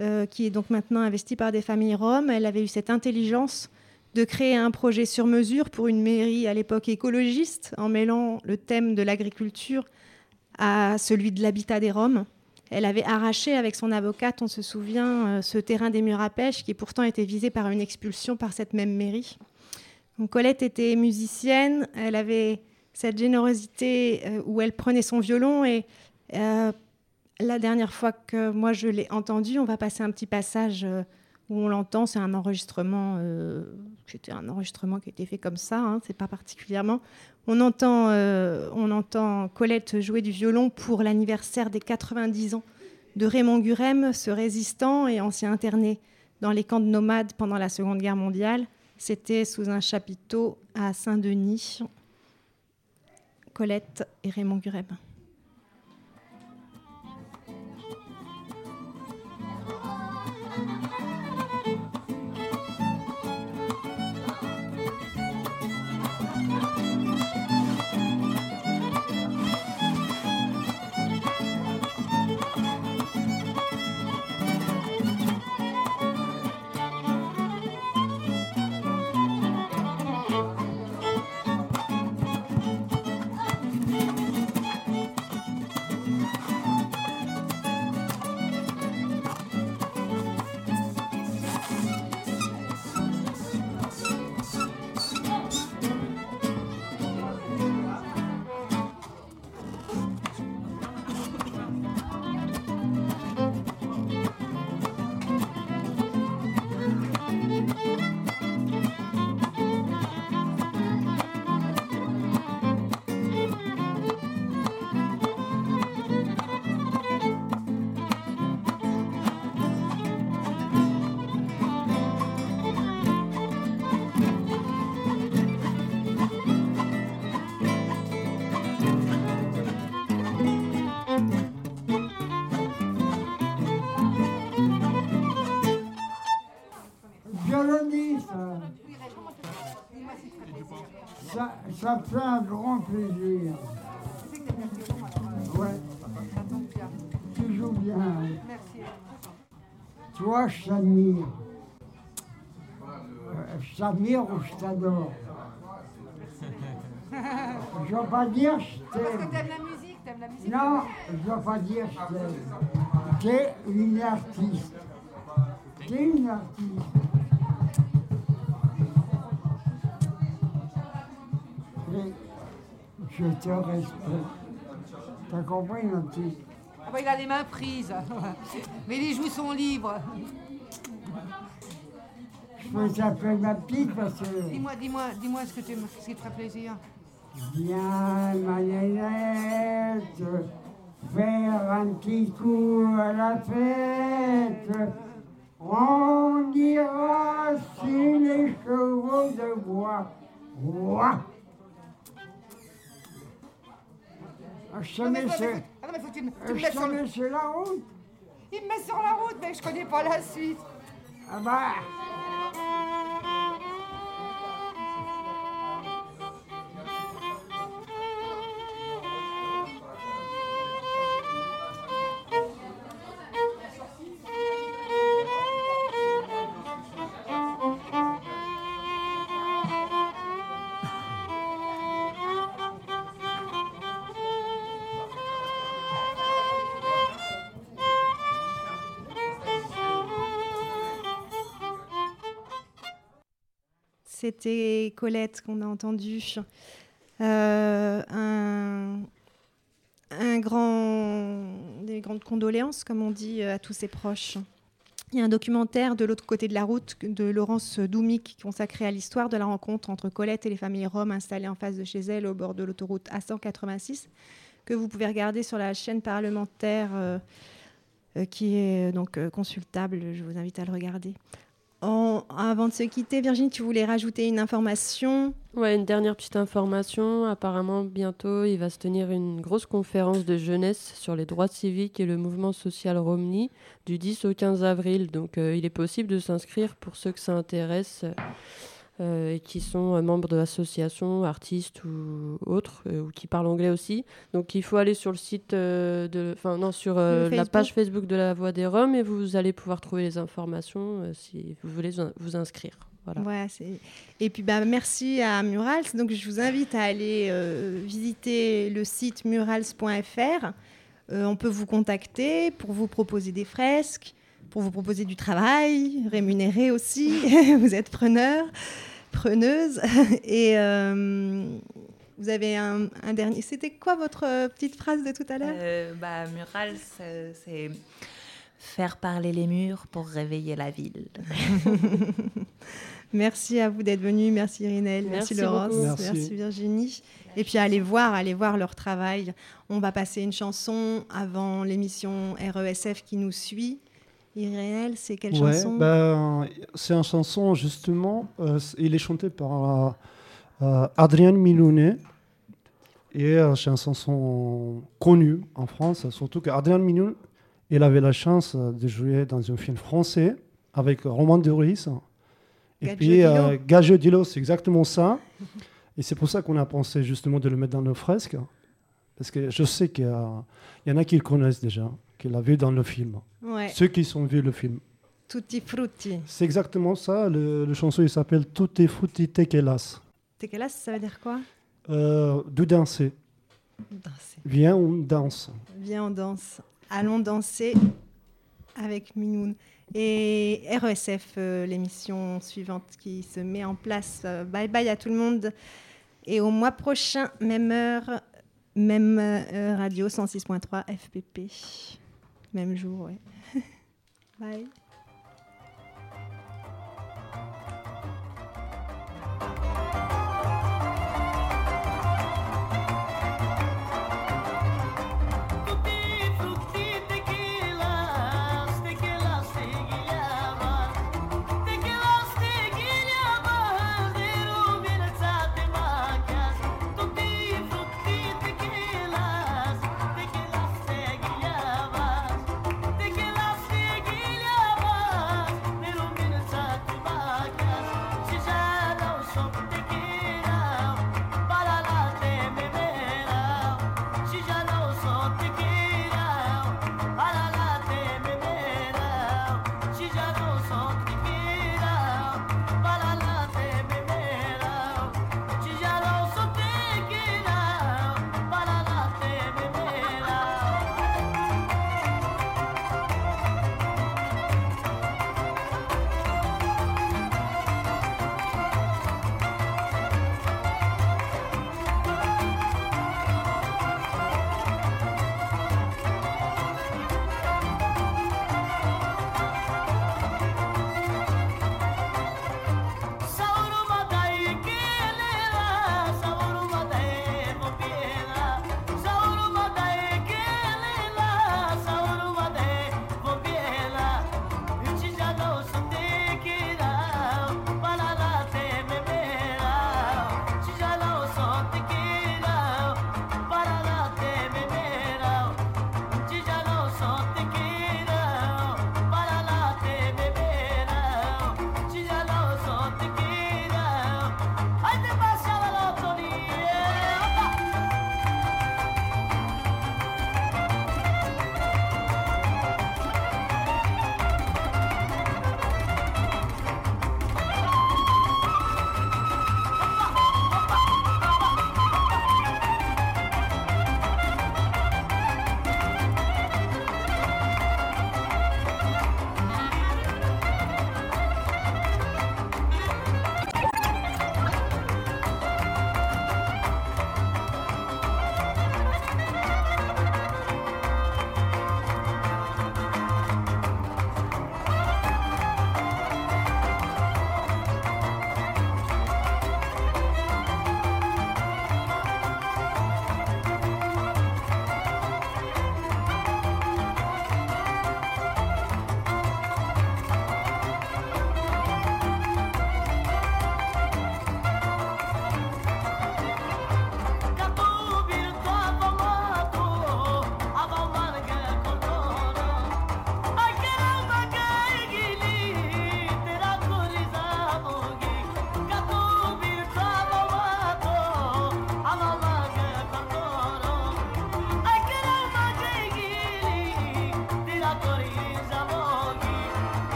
euh, qui est donc maintenant investie par des familles roms. Elle avait eu cette intelligence de créer un projet sur mesure pour une mairie à l'époque écologiste, en mêlant le thème de l'agriculture à celui de l'habitat des Roms. Elle avait arraché avec son avocate, on se souvient, euh, ce terrain des murs à pêche qui pourtant était visé par une expulsion par cette même mairie. Colette était musicienne, elle avait cette générosité euh, où elle prenait son violon et euh, la dernière fois que moi je l'ai entendue, on va passer un petit passage où on l'entend, c'est un enregistrement, euh, c'était un enregistrement qui a été fait comme ça, hein, c'est pas particulièrement. On entend, euh, on entend Colette jouer du violon pour l'anniversaire des 90 ans de Raymond Gurem, ce résistant et ancien interné dans les camps de nomades pendant la Seconde Guerre mondiale. C'était sous un chapiteau à Saint-Denis. Colette et Raymond Gurem. Ça, ça fait un grand plaisir. Ouais. Tu joues bien. Toi, je t'admire. Euh, Je t'admire ou je t'adore. Je ne veux pas dire je t'aime. la musique, t'aimes la musique Non, je ne veux pas dire je t'aime. T'es une artiste. T'es une artiste. Je te respecte. T'as compris, ma petite? Ah bah, il a les mains prises. Mais les joues sont libres. Je peux t'appeler ma petite parce que... Dis-moi, dis-moi, dis-moi ce que tu ce qui te ferait plaisir. Viens, ma nénette, faire un petit coup à la fête. On dira si les chevaux de bois. Ouah. Je te Non, mais faut- sur- Ah non, mais faut que tu, tu me laisses sur le... sur la route. Il me met sur la route, mais je connais pas la suite. Ah bah. C'était Colette qu'on a entendu. Euh, un, grand, des grandes condoléances, comme on dit, euh, à tous ses proches. Il y a un documentaire de l'autre côté de la route de Laurence Doumic consacré à l'histoire de la rencontre entre Colette et les familles roms installées en face de chez elle au bord de l'autoroute A186 que vous pouvez regarder sur la chaîne parlementaire euh, qui est donc consultable. Je vous invite à le regarder. Avant de se quitter, Virginie, tu voulais rajouter une information? Ouais, une dernière petite information. Apparemment, bientôt, il va se tenir une grosse conférence de jeunesse sur les droits civiques et le mouvement social Romni du 10 au 15 avril. Donc, euh, il est possible de s'inscrire pour ceux que ça intéresse euh, et qui sont euh, membres d'associations, artistes ou autres, euh, ou qui parlent anglais aussi. Donc il faut aller sur le site, euh, de, enfin non, sur la page Facebook. De la Voix des Roms et vous allez pouvoir trouver les informations si vous voulez vous- inscrire. Voilà. Et puis bah, merci à Murals. Donc je vous invite à aller euh, visiter le site murals.fr. Euh, on peut vous contacter pour vous proposer des fresques, pour vous proposer du travail, rémunéré aussi. vous êtes preneur, preneuse. Et euh, vous avez un, un dernier. C'était quoi votre euh, petite phrase de tout à l'heure? Euh, bah, mural, c'est faire parler les murs pour réveiller la ville. Merci à vous d'être venus. Merci Irinel. Merci, Merci Laurence. Merci. Merci. Virginie. Et puis allez voir, allez voir leur travail. On va passer une chanson avant l'émission RESF qui nous suit. Irinel, c'est quelle Ouais, chanson? ben, c'est une chanson justement, euh, il est chanté par euh, euh, Adrien Milounet. Et euh, c'est une chanson connue en France, surtout qu'Adrien Milounet, il avait la chance de jouer dans un film français avec Roman Duris. Et puis Gadjo Dilo, c'est exactement ça. Et c'est pour ça qu'on a pensé justement de le mettre dans nos fresques. Parce que je sais qu'il y en a qui le connaissent déjà, qui l'ont vu dans le film. Ouais, Ceux qui sont vus le film. Tutti Frutti. C'est exactement ça. Le, le chanson, il s'appelle Tutti Frutti Tequelas. Tequila, ça veut dire quoi? Euh, de danser. Danser. Viens, on danse. Viens, on danse. Allons danser avec Minoun. Et RESF, euh, l'émission suivante qui se met en place. Euh, bye bye à tout le monde. Et au mois prochain, même heure, même euh, radio 106.3 FPP. Même jour, ouais. bye.